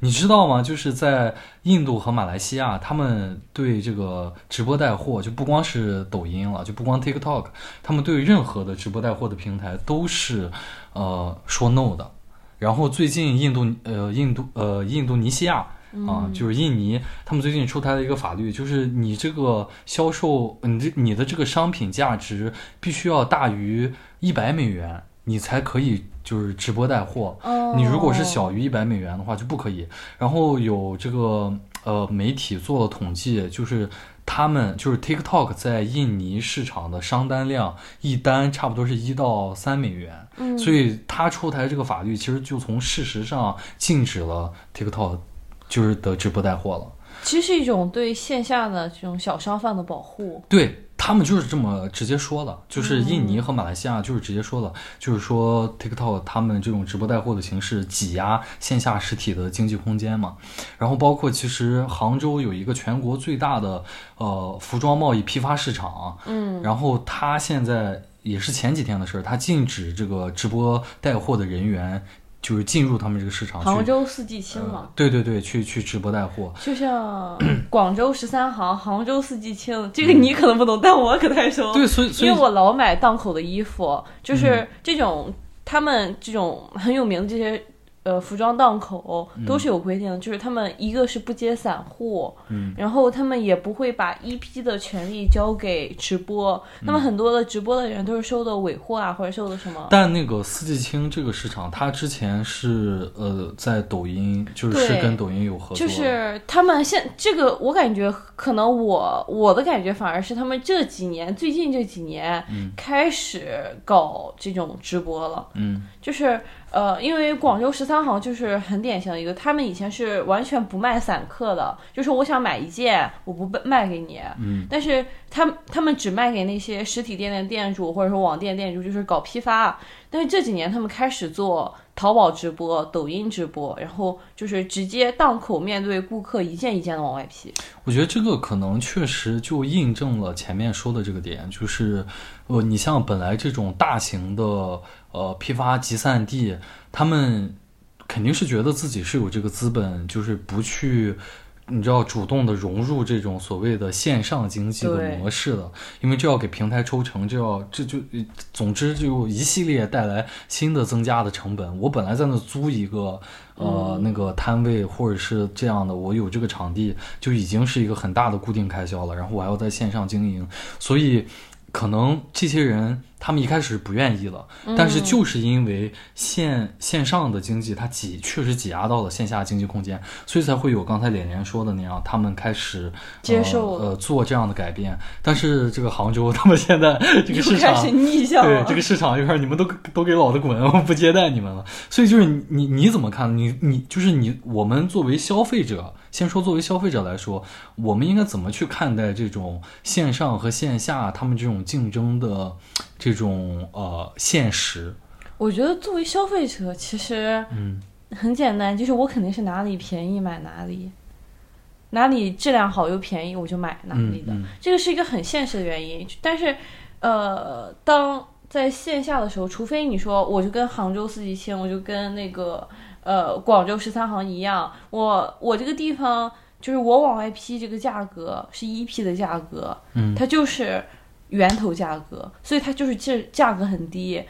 你知道吗？就是在印度和马来西亚，他们对这个直播带货，就不光是抖音了，就不光 TikTok，他们对任何的直播带货的平台都是呃说 no 的。然后最近印度呃印度呃印度尼西亚。啊，就是印尼他们最近出台了一个法律，就是你这个销售，你这你的这个商品价值必须要大于一百美元，你才可以就是直播带货。你如果是小于一百美元的话就不可以。然后有这个呃媒体做了统计，就是。他们就是 TikTok 在印尼市场的商单量，一单差不多是一到三美元，嗯，所以他出台这个法律，其实就从事实上禁止了 TikTok 就是的直播带货了。其实是一种对线下的这种小商贩的保护。对。他们就是这么直接说的，就是印尼和马来西亚就是直接说的，就是说 TikTok 他们这种直播带货的形式挤压线下实体的经济空间嘛。然后包括其实杭州有一个全国最大的呃服装贸易批发市场，嗯，然后它现在也是前几天的事儿，它禁止这个直播带货的人员。就是进入他们这个市场，杭州四季青嘛，对对对，去去直播带货，就像 广州十三行、杭州四季青，这个你可能不懂，但我可太熟。对，所以因为我老买档口的衣服，就是这种他们这种很有名的这些。呃，服装档口都是有规定的，就是他们一个是不接散户，嗯，然后他们也不会把一批的权利交给直播，那么很多的直播的人都是收的尾货啊，或者收的什么。但那个四季青这个市场，它之前是呃在抖音，就是跟抖音有合作，就是他们现这个我感觉可能我我的感觉反而是他们这几年最近这几年开始搞这种直播了，嗯，就是。呃，因为广州十三行就是很典型的一个，他们以前是完全不卖散客的，就是我想买一件，我不卖给你，嗯，但是他他们只卖给那些实体店的店主或者说网店店主，就是搞批发。但是这几年他们开始做淘宝直播、抖音直播，然后就是直接档口面对顾客一件一件的往外批。我觉得这个可能确实就印证了前面说的这个点，就是呃，你像本来这种大型的。呃，批发集散地，他们肯定是觉得自己是有这个资本，就是不去，你知道，主动的融入这种所谓的线上经济的模式的，因为这要给平台抽成，就要这就，总之就一系列带来新的增加的成本。我本来在那租一个呃那个摊位，或者是这样的，我有这个场地，就已经是一个很大的固定开销了，然后我还要在线上经营，所以可能这些人。他们一开始不愿意了，但是就是因为线线上的经济它挤确实挤压到了线下经济空间，所以才会有刚才连连说的那样，他们开始接受呃做这样的改变。但是这个杭州他们现在这个市场逆向 对这个市场一块，你们都都给老子滚，我不接待你们了。所以就是你你怎么看？你你就是你我们作为消费者，先说作为消费者来说，我们应该怎么去看待这种线上和线下他们这种竞争的？这种呃现实，我觉得作为消费者，其实嗯很简单，就是我肯定是哪里便宜买哪里，哪里质量好又便宜我就买哪里的，这个是一个很现实的原因。但是呃，当在线下的时候，除非你说我就跟杭州四季青，我就跟那个呃广州十三行一样，我我这个地方就是我往外批这个价格是一批的价格，嗯，它就是。源头价格，所以它就是这价格很低。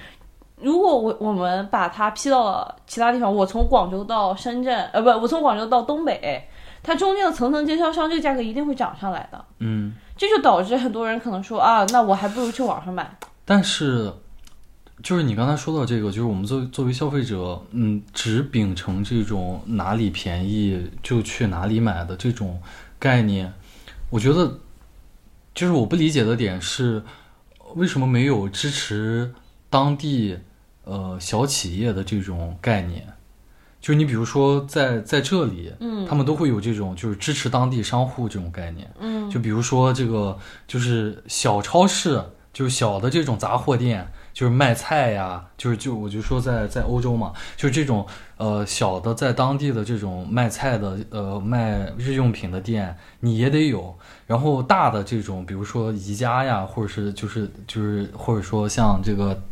如果我我们把它批到了其他地方，我从广州到深圳，呃，不，我从广州到东北，它中间的层层经销商，这个价格一定会涨上来的。嗯，这就导致很多人可能说啊，那我还不如去网上买。但是，就是你刚才说到这个，就是我们作为作为消费者，嗯，只秉承这种哪里便宜就去哪里买的这种概念，我觉得。就是我不理解的点是，为什么没有支持当地呃小企业的这种概念？就是你比如说在在这里，嗯，他们都会有这种就是支持当地商户这种概念，嗯，就比如说这个就是小超市，就是小的这种杂货店。就是卖菜呀，就是就我就说在在欧洲嘛，就是这种呃小的在当地的这种卖菜的呃卖日用品的店你也得有，然后大的这种比如说宜家呀，或者是就是就是或者说像这个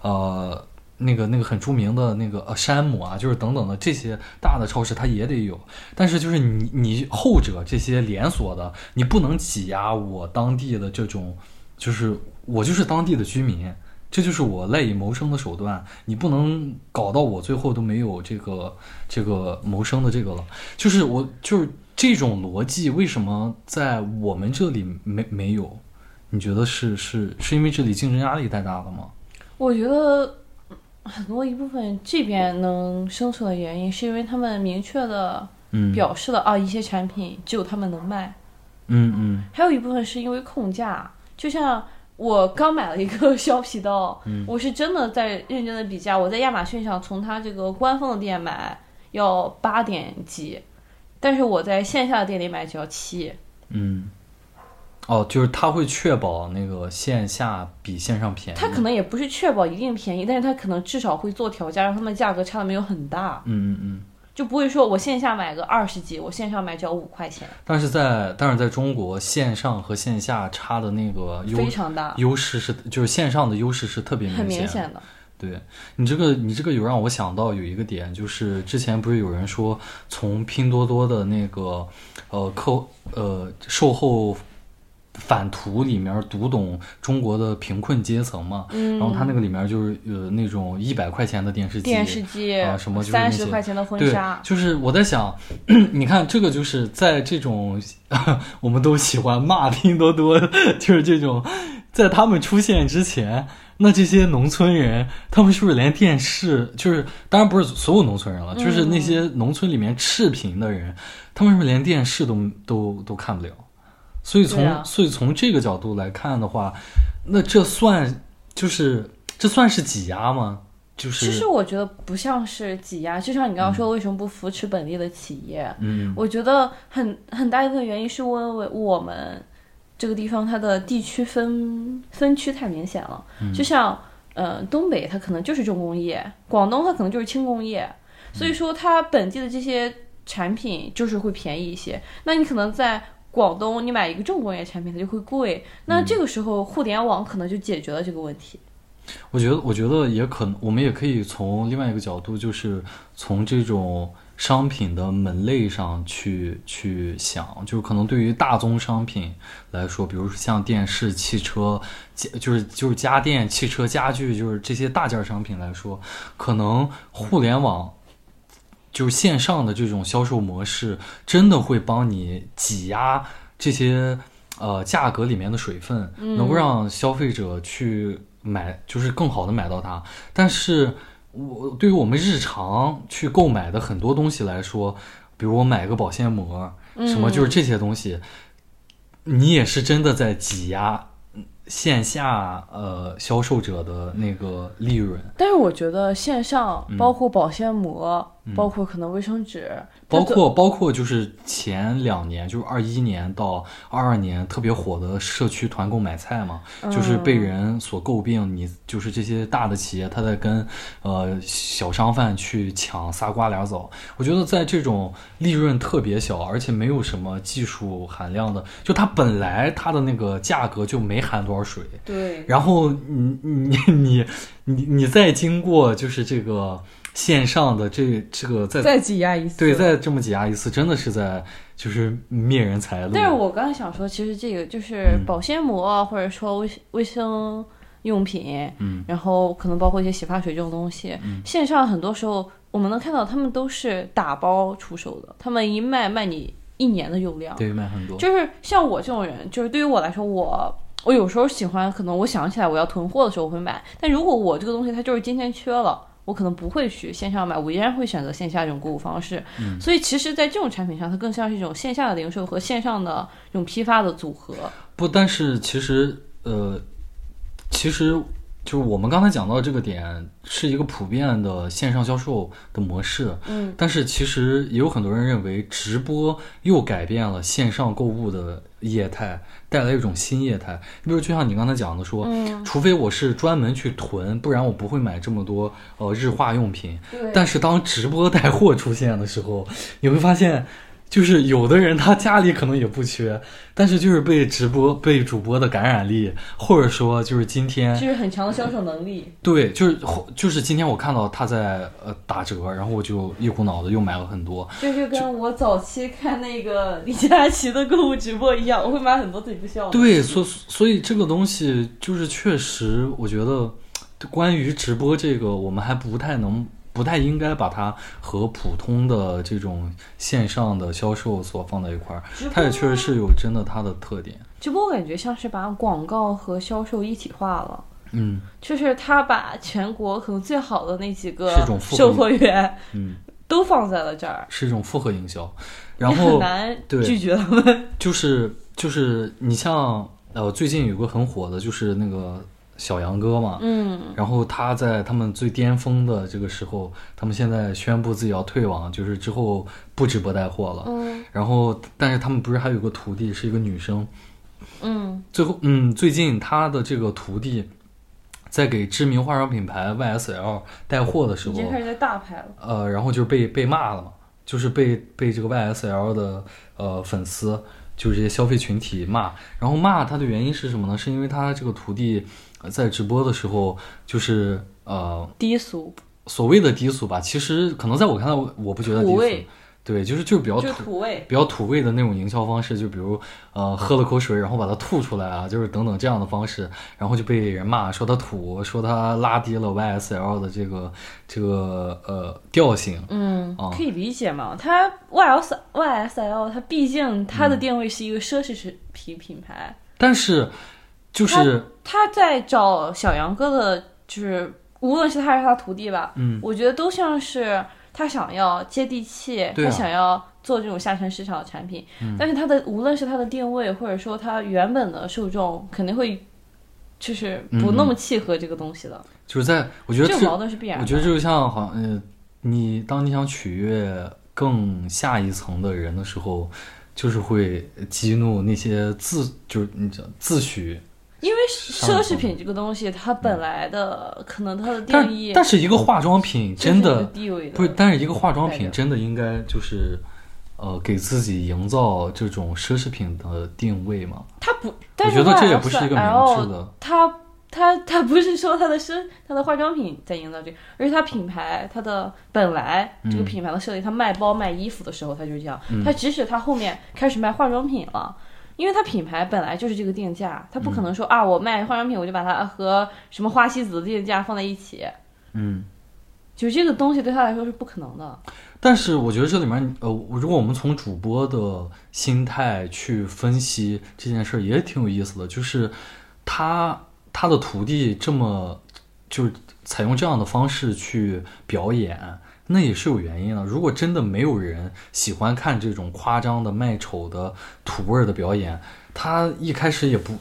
呃那个那个很著名的那个呃山姆啊，就是等等的这些大的超市它也得有，但是就是你你后者这些连锁的，你不能挤压我当地的这种，就是我就是当地的居民。这就是我赖以谋生的手段。你不能搞到我最后都没有这个这个谋生的这个了。就是我就是这种逻辑，为什么在我们这里没没有？你觉得是是是因为这里竞争压力太大了吗？我觉得很多一部分这边能生存的原因，是因为他们明确的表示了啊，一些产品只有他们能卖。嗯嗯。还有一部分是因为控价，就像。我刚买了一个削皮刀，我是真的在认真的比价。我在亚马逊上从它这个官方的店买要八点几，但是我在线下的店里买只要七。嗯，哦，就是他会确保那个线下比线上便宜。他可能也不是确保一定便宜，但是他可能至少会做调价，让他们价格差的没有很大。嗯嗯嗯。就不会说我线下买个二十几，我线上买只要五块钱。但是在但是在中国，线上和线下差的那个非常大，优势是就是线上的优势是特别明显。很明显的。对你这个你这个有让我想到有一个点，就是之前不是有人说从拼多多的那个呃客呃售后。反图里面读懂中国的贫困阶层嘛，然后他那个里面就是呃那种一百块钱的电视机，电视机啊什么三十块钱的婚纱，就是我在想，你看这个就是在这种 我们都喜欢骂拼多多，就是这种在他们出现之前，那这些农村人他们是不是连电视就是当然不是所有农村人了，就是那些农村里面赤贫的人，他们是不是连电视都都都看不了？所以从所以从这个角度来看的话，那这算就是这算是挤压吗？就是其实我觉得不像是挤压，就像你刚刚说为什么不扶持本地的企业？嗯，我觉得很很大一部分原因是因为我们这个地方它的地区分分区太明显了。就像呃东北它可能就是重工业，广东它可能就是轻工业，所以说它本地的这些产品就是会便宜一些。那你可能在广东，你买一个重工业产品，它就会贵。那这个时候，互联网可能就解决了这个问题。我觉得，我觉得也可能，我们也可以从另外一个角度，就是从这种商品的门类上去去想，就是可能对于大宗商品来说，比如说像电视、汽车，就是就是家电、汽车、家具，就是这些大件商品来说，可能互联网。就是线上的这种销售模式，真的会帮你挤压这些呃价格里面的水分，能够让消费者去买，就是更好的买到它。但是，我对于我们日常去购买的很多东西来说，比如我买个保鲜膜，什么就是这些东西，你也是真的在挤压。线下呃销售者的那个利润，但是我觉得线上包括保鲜膜，包括可能卫生纸。包括包括就是前两年，就是二一年到二二年特别火的社区团购买菜嘛，就是被人所诟病。你就是这些大的企业，他在跟呃小商贩去抢仨瓜俩枣。我觉得在这种利润特别小，而且没有什么技术含量的，就它本来它的那个价格就没含多少水。对。然后你你你你你再经过就是这个。线上的这这个再再挤压一次，对，再这么挤压一次，真的是在就是灭人才路。但是我刚才想说，其实这个就是保鲜膜啊，或者说卫卫生用品，嗯，然后可能包括一些洗发水这种东西，线上很多时候我们能看到他们都是打包出售的，他们一卖卖你一年的用量，对，卖很多。就是像我这种人，就是对于我来说，我我有时候喜欢，可能我想起来我要囤货的时候我会买，但如果我这个东西它就是今天缺了。我可能不会去线上买，我依然会选择线下这种购物方式。嗯，所以其实，在这种产品上，它更像是一种线下的零售和线上的这种批发的组合。不，但是其实，呃，其实。就是我们刚才讲到这个点，是一个普遍的线上销售的模式。嗯，但是其实也有很多人认为，直播又改变了线上购物的业态，带来一种新业态。你比如，就像你刚才讲的说，除非我是专门去囤，不然我不会买这么多呃日化用品。但是当直播带货出现的时候，你会发现。就是有的人他家里可能也不缺，但是就是被直播、被主播的感染力，或者说就是今天就是很强的销售能力。对，就是就是今天我看到他在呃打折，然后我就一股脑的又买了很多。就是跟我早期看那个李佳琦的购物直播一样，我会买很多自己不需要的。对，所所以这个东西就是确实，我觉得关于直播这个，我们还不太能。不太应该把它和普通的这种线上的销售所放在一块儿，它也确实是有真的它的特点。直播我感觉像是把广告和销售一体化了，嗯，就是他把全国可能最好的那几个售货员，嗯，都放在了这儿，是一种复合营销，然后很难拒绝他们。就是就是你像呃，最近有个很火的，就是那个。小杨哥嘛，嗯，然后他在他们最巅峰的这个时候，他们现在宣布自己要退网，就是之后不直播带货了。嗯，然后但是他们不是还有个徒弟是一个女生，嗯，最后嗯，最近他的这个徒弟在给知名化妆品牌 YSL 带货的时候，已经开始在大牌了。呃，然后就被被骂了嘛，就是被被这个 YSL 的呃粉丝，就是这些消费群体骂，然后骂他的原因是什么呢？是因为他这个徒弟。在直播的时候，就是呃低俗，所谓的低俗吧，其实可能在我看来，我不觉得低俗，对，就是就是比较土味，比较土味的那种营销方式，就比如呃喝了口水，然后把它吐出来啊，就是等等这样的方式，然后就被人骂说他土，说他拉低了 YSL 的这个这个呃调性，嗯，可以理解嘛，它 YS YSL 它毕竟它的定位是一个奢侈品品牌，但是。就是他在找小杨哥的，就是无论是他还是他徒弟吧，嗯，我觉得都像是他想要接地气，他想要做这种下沉市场的产品，但是他的无论是他的定位，或者说他原本的受众，肯定会就是不那么契合这个东西的。就是在我觉得这个矛盾是必然的。我觉得就像好像，呃，你当你想取悦更下一层的人的时候，就是会激怒那些自就是你讲自诩。因为奢侈品这个东西，它本来的可能它的定义，但是一个化妆品真的不是，但是一个化妆品真的应该就是，呃，给自己营造这种奢侈品的定位吗？它不，我觉得这也不是一个明智的。它它它不是说它的奢它的化妆品在营造这个，而是它品牌它的本来这个品牌的设计，它卖包卖衣服的时候，它就这样。它即使它后面开始卖化妆品了。因为它品牌本来就是这个定价，它不可能说啊，我卖化妆品我就把它和什么花西子的定价放在一起，嗯，就这个东西对他来说是不可能的。但是我觉得这里面，呃，如果我们从主播的心态去分析这件事儿，也挺有意思的。就是他他的徒弟这么就是采用这样的方式去表演。那也是有原因的。如果真的没有人喜欢看这种夸张的、卖丑的、土味儿的表演，他一开始也不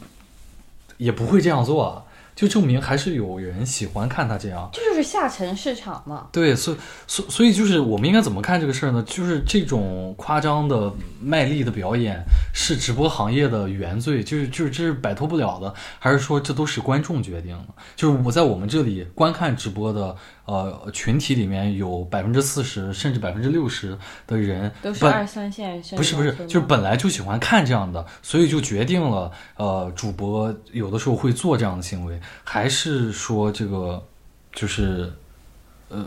也不会这样做。就证明还是有人喜欢看他这样，这就是下沉市场嘛。对，所以所所以就是我们应该怎么看这个事儿呢？就是这种夸张的、卖力的表演是直播行业的原罪，就是就是这是摆脱不了的，还是说这都是观众决定的？就是我在我们这里观看直播的呃群体里面有百分之四十甚至百分之六十的人都是二三线，不是不是，就是本来就喜欢看这样的，所以就决定了呃主播有的时候会做这样的行为。还是说这个，就是，呃，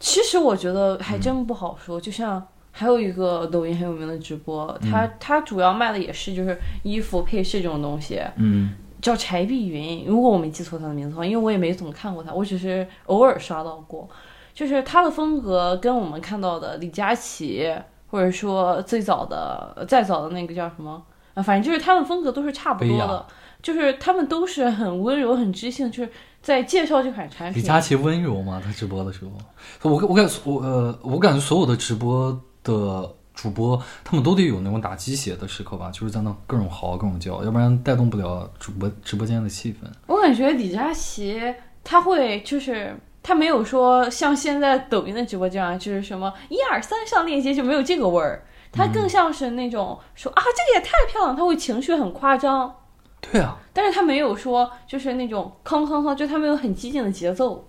其实我觉得还真不好说。就像还有一个抖音很有名的直播，他他主要卖的也是就是衣服配饰这种东西，嗯，叫柴碧云。如果我没记错他的名字的话，因为我也没怎么看过他，我只是偶尔刷到过。就是他的风格跟我们看到的李佳琦，或者说最早的再早的那个叫什么啊，反正就是他们风格都是差不多的。就是他们都是很温柔、很知性，就是在介绍这款产品。李佳琦温柔吗？他直播的时候，我我感我呃，我感觉所有的直播的主播，他们都得有那种打鸡血的时刻吧，就是在那各种嚎、各种叫，要不然带动不了主播直播间的气氛。我感觉李佳琦他会就是他没有说像现在抖音的直播间啊，就是什么一二三上链接就没有这个味儿，他更像是那种说啊这个也太漂亮，他会情绪很夸张。对啊，但是他没有说，就是那种吭吭吭，就他没有很激进的节奏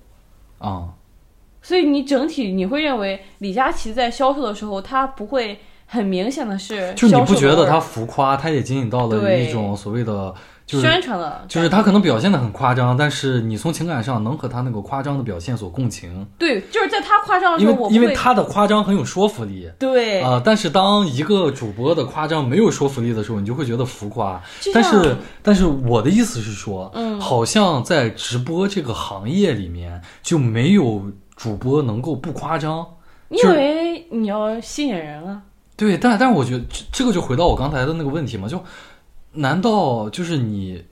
啊，所以你整体你会认为李佳琦在销售的时候，他不会很明显的是，就你不觉得他浮夸，他也仅仅到了一种所谓的就是宣传的，就是他可能表现的很夸张，但是你从情感上能和他那个夸张的表现所共情。对，就是在他夸张的时候，因为因为他的夸张很有说服力。对啊、但是当一个主播的夸张没有说服力的时候，你就会觉得浮夸。但是但是我的意思是说，嗯，好像在直播这个行业里面就没有主播能够不夸张。因为你要吸引人啊。对，但但是我觉得这这个就回到我刚才的那个问题嘛，就难道就是你，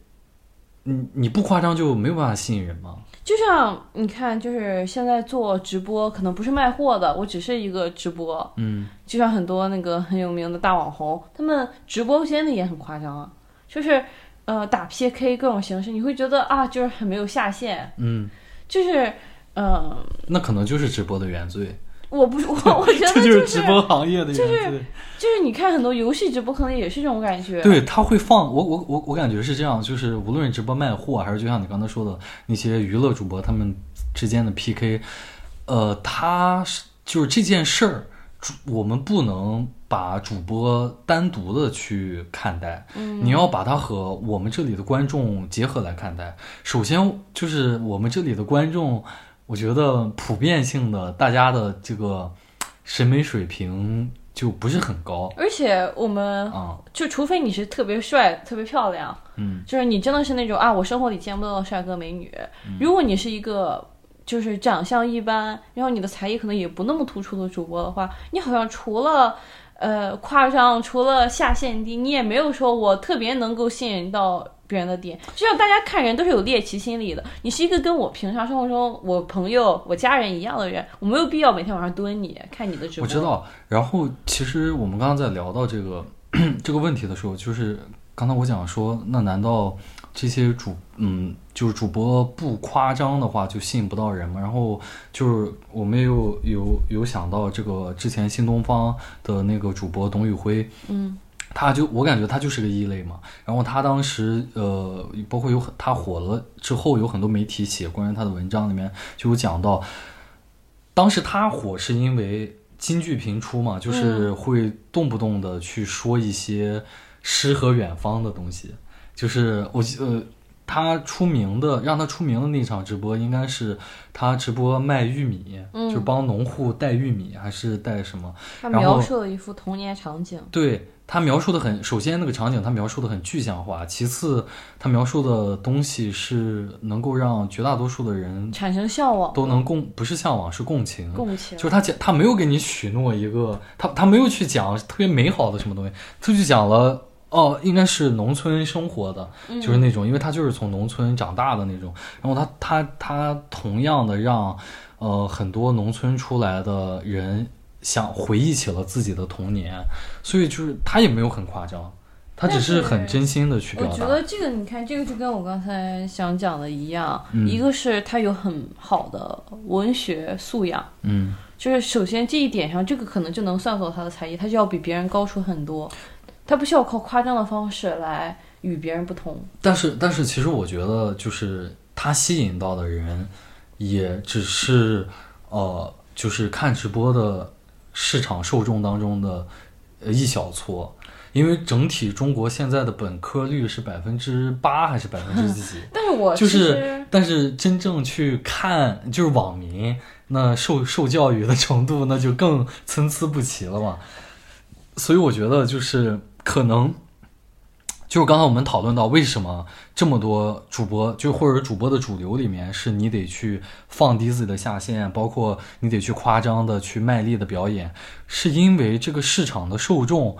你你不夸张就没有办法吸引人吗？就像你看，就是现在做直播，可能不是卖货的，我只是一个直播。嗯，就像很多那个很有名的大网红，他们直播间的也很夸张啊，就是呃打 PK 各种形式，你会觉得啊，就是很没有下限。嗯，就是呃，那可能就是直播的原罪，我不是我，我觉得这就是直播行业的原罪。就是你看很多游戏直播，可能也是这种感觉。对，他会放我我我我感觉是这样，就是无论直播卖货，还是就像你刚才说的那些娱乐主播他们之间的 PK，呃，他是就是这件事儿，主我们不能把主播单独的去看待，嗯你要把它和我们这里的观众结合来看待。首先就是我们这里的观众，我觉得普遍性的大家的这个审美水平就不是很高而且我们啊，就除非你是特别帅、特别漂亮，嗯。就是你真的是那种啊，我生活里见不到的帅哥美女。如果你是一个就是长相一般，然后你的才艺可能也不那么突出的主播的话，你好像除了呃夸张，除了下限低，你也没有说我特别能够吸引到别人的点。就像大家看人都是有猎奇心理的，你是一个跟我平常生活中我朋友、我家人一样的人，我没有必要每天晚上蹲你看你的直播。我知道。然后其实我们刚刚在聊到这个 这个问题的时候，就是刚才我讲说，那难道这些主嗯就是主播不夸张的话就吸引不到人嘛？然后就是我们也有有有想到这个之前新东方的那个主播董宇辉，嗯他就我感觉他就是个异类嘛。然后他当时呃，包括有很他火了之后，有很多媒体写关于他的文章里面就有讲到，当时他火是因为金句频出嘛，就是会动不动的去说一些诗和远方的东西。就是我记呃，他出名的让他出名的那场直播，应该是他直播卖玉米，嗯就帮农户带玉米还是带什么？他描述了一幅童年场景。对他描述的很，首先那个场景他描述的很具象化，其次他描述的东西是能够让绝大多数的人产生向往，都能共，不是向往，是共情。共情，就是他讲，他没有给你许诺一个，他他没有去讲特别美好的什么东西，他就讲了。哦，应该是农村生活的，嗯就是那种，因为他就是从农村长大的那种。然后他他他同样的让，呃，很多农村出来的人想回忆起了自己的童年，所以就是他也没有很夸张，他只是很真心的去表达。我觉得这个，你看，这个就跟我刚才想讲的一样，嗯一个是他有很好的文学素养，嗯，就是首先这一点上，这个可能就能算作他的才艺，他就要比别人高出很多，他不需要靠夸张的方式来与别人不同。但是但是其实我觉得，就是他吸引到的人，也只是呃，就是看直播的市场受众当中的呃一小撮。因为整体中国现在的本科率是百分之八还是百分之几？但是我就是，但是真正去看，就是网民那受受教育的程度，那就更参差不齐了嘛。所以我觉得就是可能，就是刚才我们讨论到为什么这么多主播，就或者主播的主流里面，是你得去放低自己的下限，包括你得去夸张的去卖力的表演，是因为这个市场的受众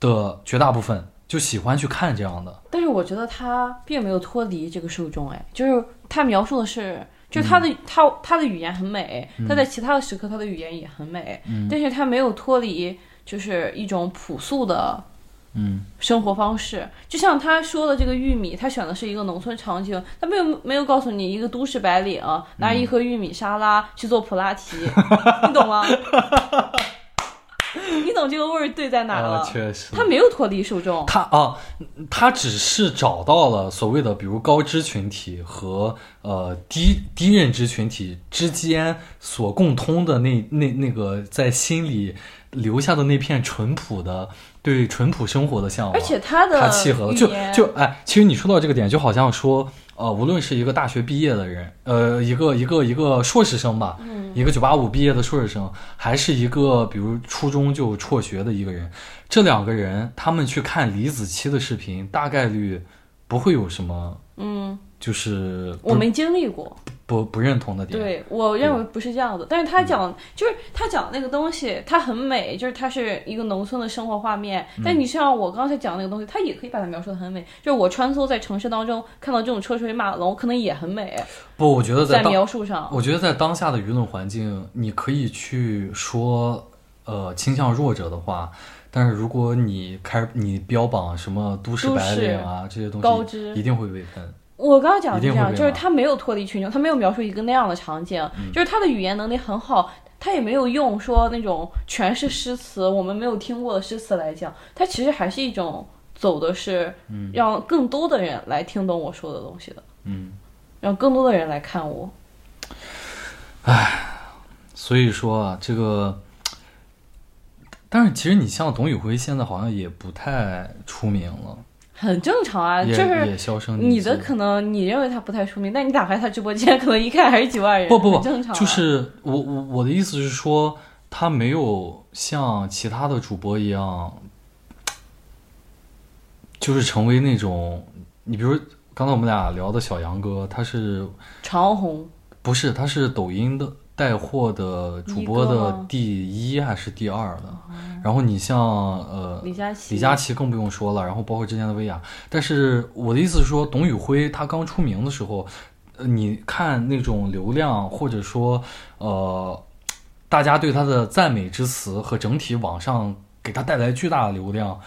的绝大部分就喜欢去看这样的。但是我觉得他并没有脱离这个受众，哎，就是他描述的是，就是他的、嗯他他的语言很美，他在其他的时刻他的语言也很美，嗯但是他没有脱离就是一种朴素的嗯生活方式，就像他说的这个玉米，他选的是一个农村场景，他没有没有告诉你一个都市白领拿一盒玉米沙拉去做普拉提，你懂吗？你懂这个味儿对在哪了？啊，确实，他没有脱离受众，他啊，他只是找到了所谓的，比如高知群体和呃低低认知群体之间所共通的那那那个在心里留下的那片淳朴的对淳朴生活的向往，而且他的他契合了，就就哎，其实你说到这个点，就好像说，呃，无论是一个大学毕业的人，呃，一个一个一个硕士生吧，嗯，一个九八五毕业的硕士生，还是一个比如初中就辍学的一个人，这两个人他们去看李子柒的视频，大概率不会有什么，嗯，就是我没经历过。不不认同的点，对我认为不是这样的。但是他讲，就是他讲那个东西，它很美，就是它是一个农村的生活画面。但你像我刚才讲那个东西，它也可以把它描述的很美。就是我穿梭在城市当中，看到这种车水马龙，可能也很美。不，我觉得在描述上，我觉得在当下的舆论环境，你可以去说，呃，倾向弱者的话。但是如果你开你标榜什么都市白领啊这些东西，一定会被喷。我刚刚讲的是这样，就是他没有脱离群众，他没有描述一个那样的场景，就是他的语言能力很好，他也没有用说那种全是诗词，我们没有听过的诗词来讲，他其实还是一种走的是让更多的人来听懂我说的东西的，嗯，让更多的人来看我。唉，所以说啊，这个，但是其实你像董宇辉现在好像也不太出名了。很正常啊，就是你的可能你认为他不太出名，但你打开他直播间，可能一看还是几万人。不不不，正常。就是我我我的意思是说，他没有像其他的主播一样，就是成为那种，你比如刚才我们俩聊的小杨哥，他是长虹，不是，他是抖音的。带货的主播的第一还是第二的，然后你像呃李佳琦，李佳琦更不用说了，然后包括之前的薇娅。但是我的意思是说，董宇辉他刚出名的时候，呃，你看那种流量或者说呃，大家对他的赞美之词和整体网上给他带来巨大的流量，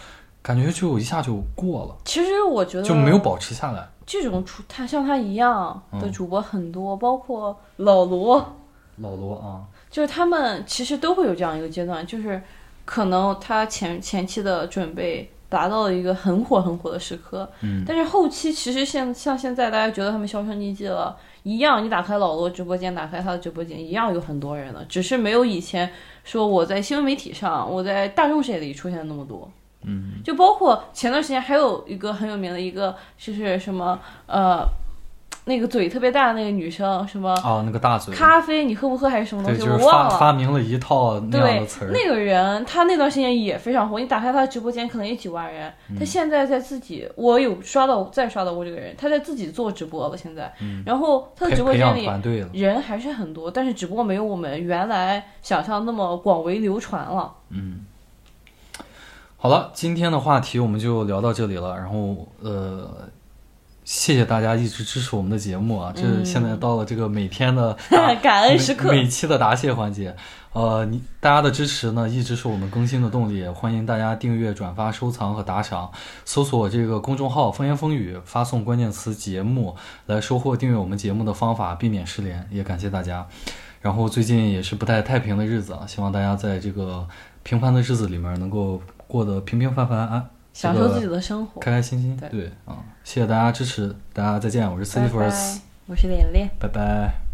感觉就一下就过了。其实我觉得就没有保持下来。这种出他像他一样的主播很多，包括老罗。老罗啊，就是他们其实都会有这样一个阶段，就是可能他前前期的准备达到了一个很火很火的时刻，嗯，但是后期其实现像现在大家觉得他们销声匿迹了一样，你打开老罗直播间，打开他的直播间，一样有很多人了，只是没有以前说我在新闻媒体上，我在大众视野里出现那么多，嗯，就包括前段时间还有一个很有名的一个就是什么呃。那个嘴特别大的那个女生，什么？哦，那个大嘴。咖啡，你喝不喝还是什么东西？我忘了。发明了一套那样的词儿。那个人，他那段时间也非常火。你打开他的直播间，可能也几万人。他现在在自己，我有刷到，再刷到过这个人。他在自己做直播了，现在。然后他的直播间里人还是很多，但是只不过没有我们原来想象那么广为流传了。嗯。好了，今天的话题我们就聊到这里了。然后，呃。谢谢大家一直支持我们的节目啊！这现在到了这个每天的 感恩时刻，每期的答谢环节。呃，你大家的支持呢，一直是我们更新的动力。欢迎大家订阅、转发、收藏和打赏。搜索这个公众号“风言风语”，发送关键词“节目”来收获订阅我们节目的方法，避免失联。也感谢大家。然后最近也是不太太平的日子啊，希望大家在这个平凡的日子里面能够过得平平凡凡啊。享受自己的生活，开开心心。对啊，谢谢大家支持，大家再见。我是 C Force，我是连连，拜拜。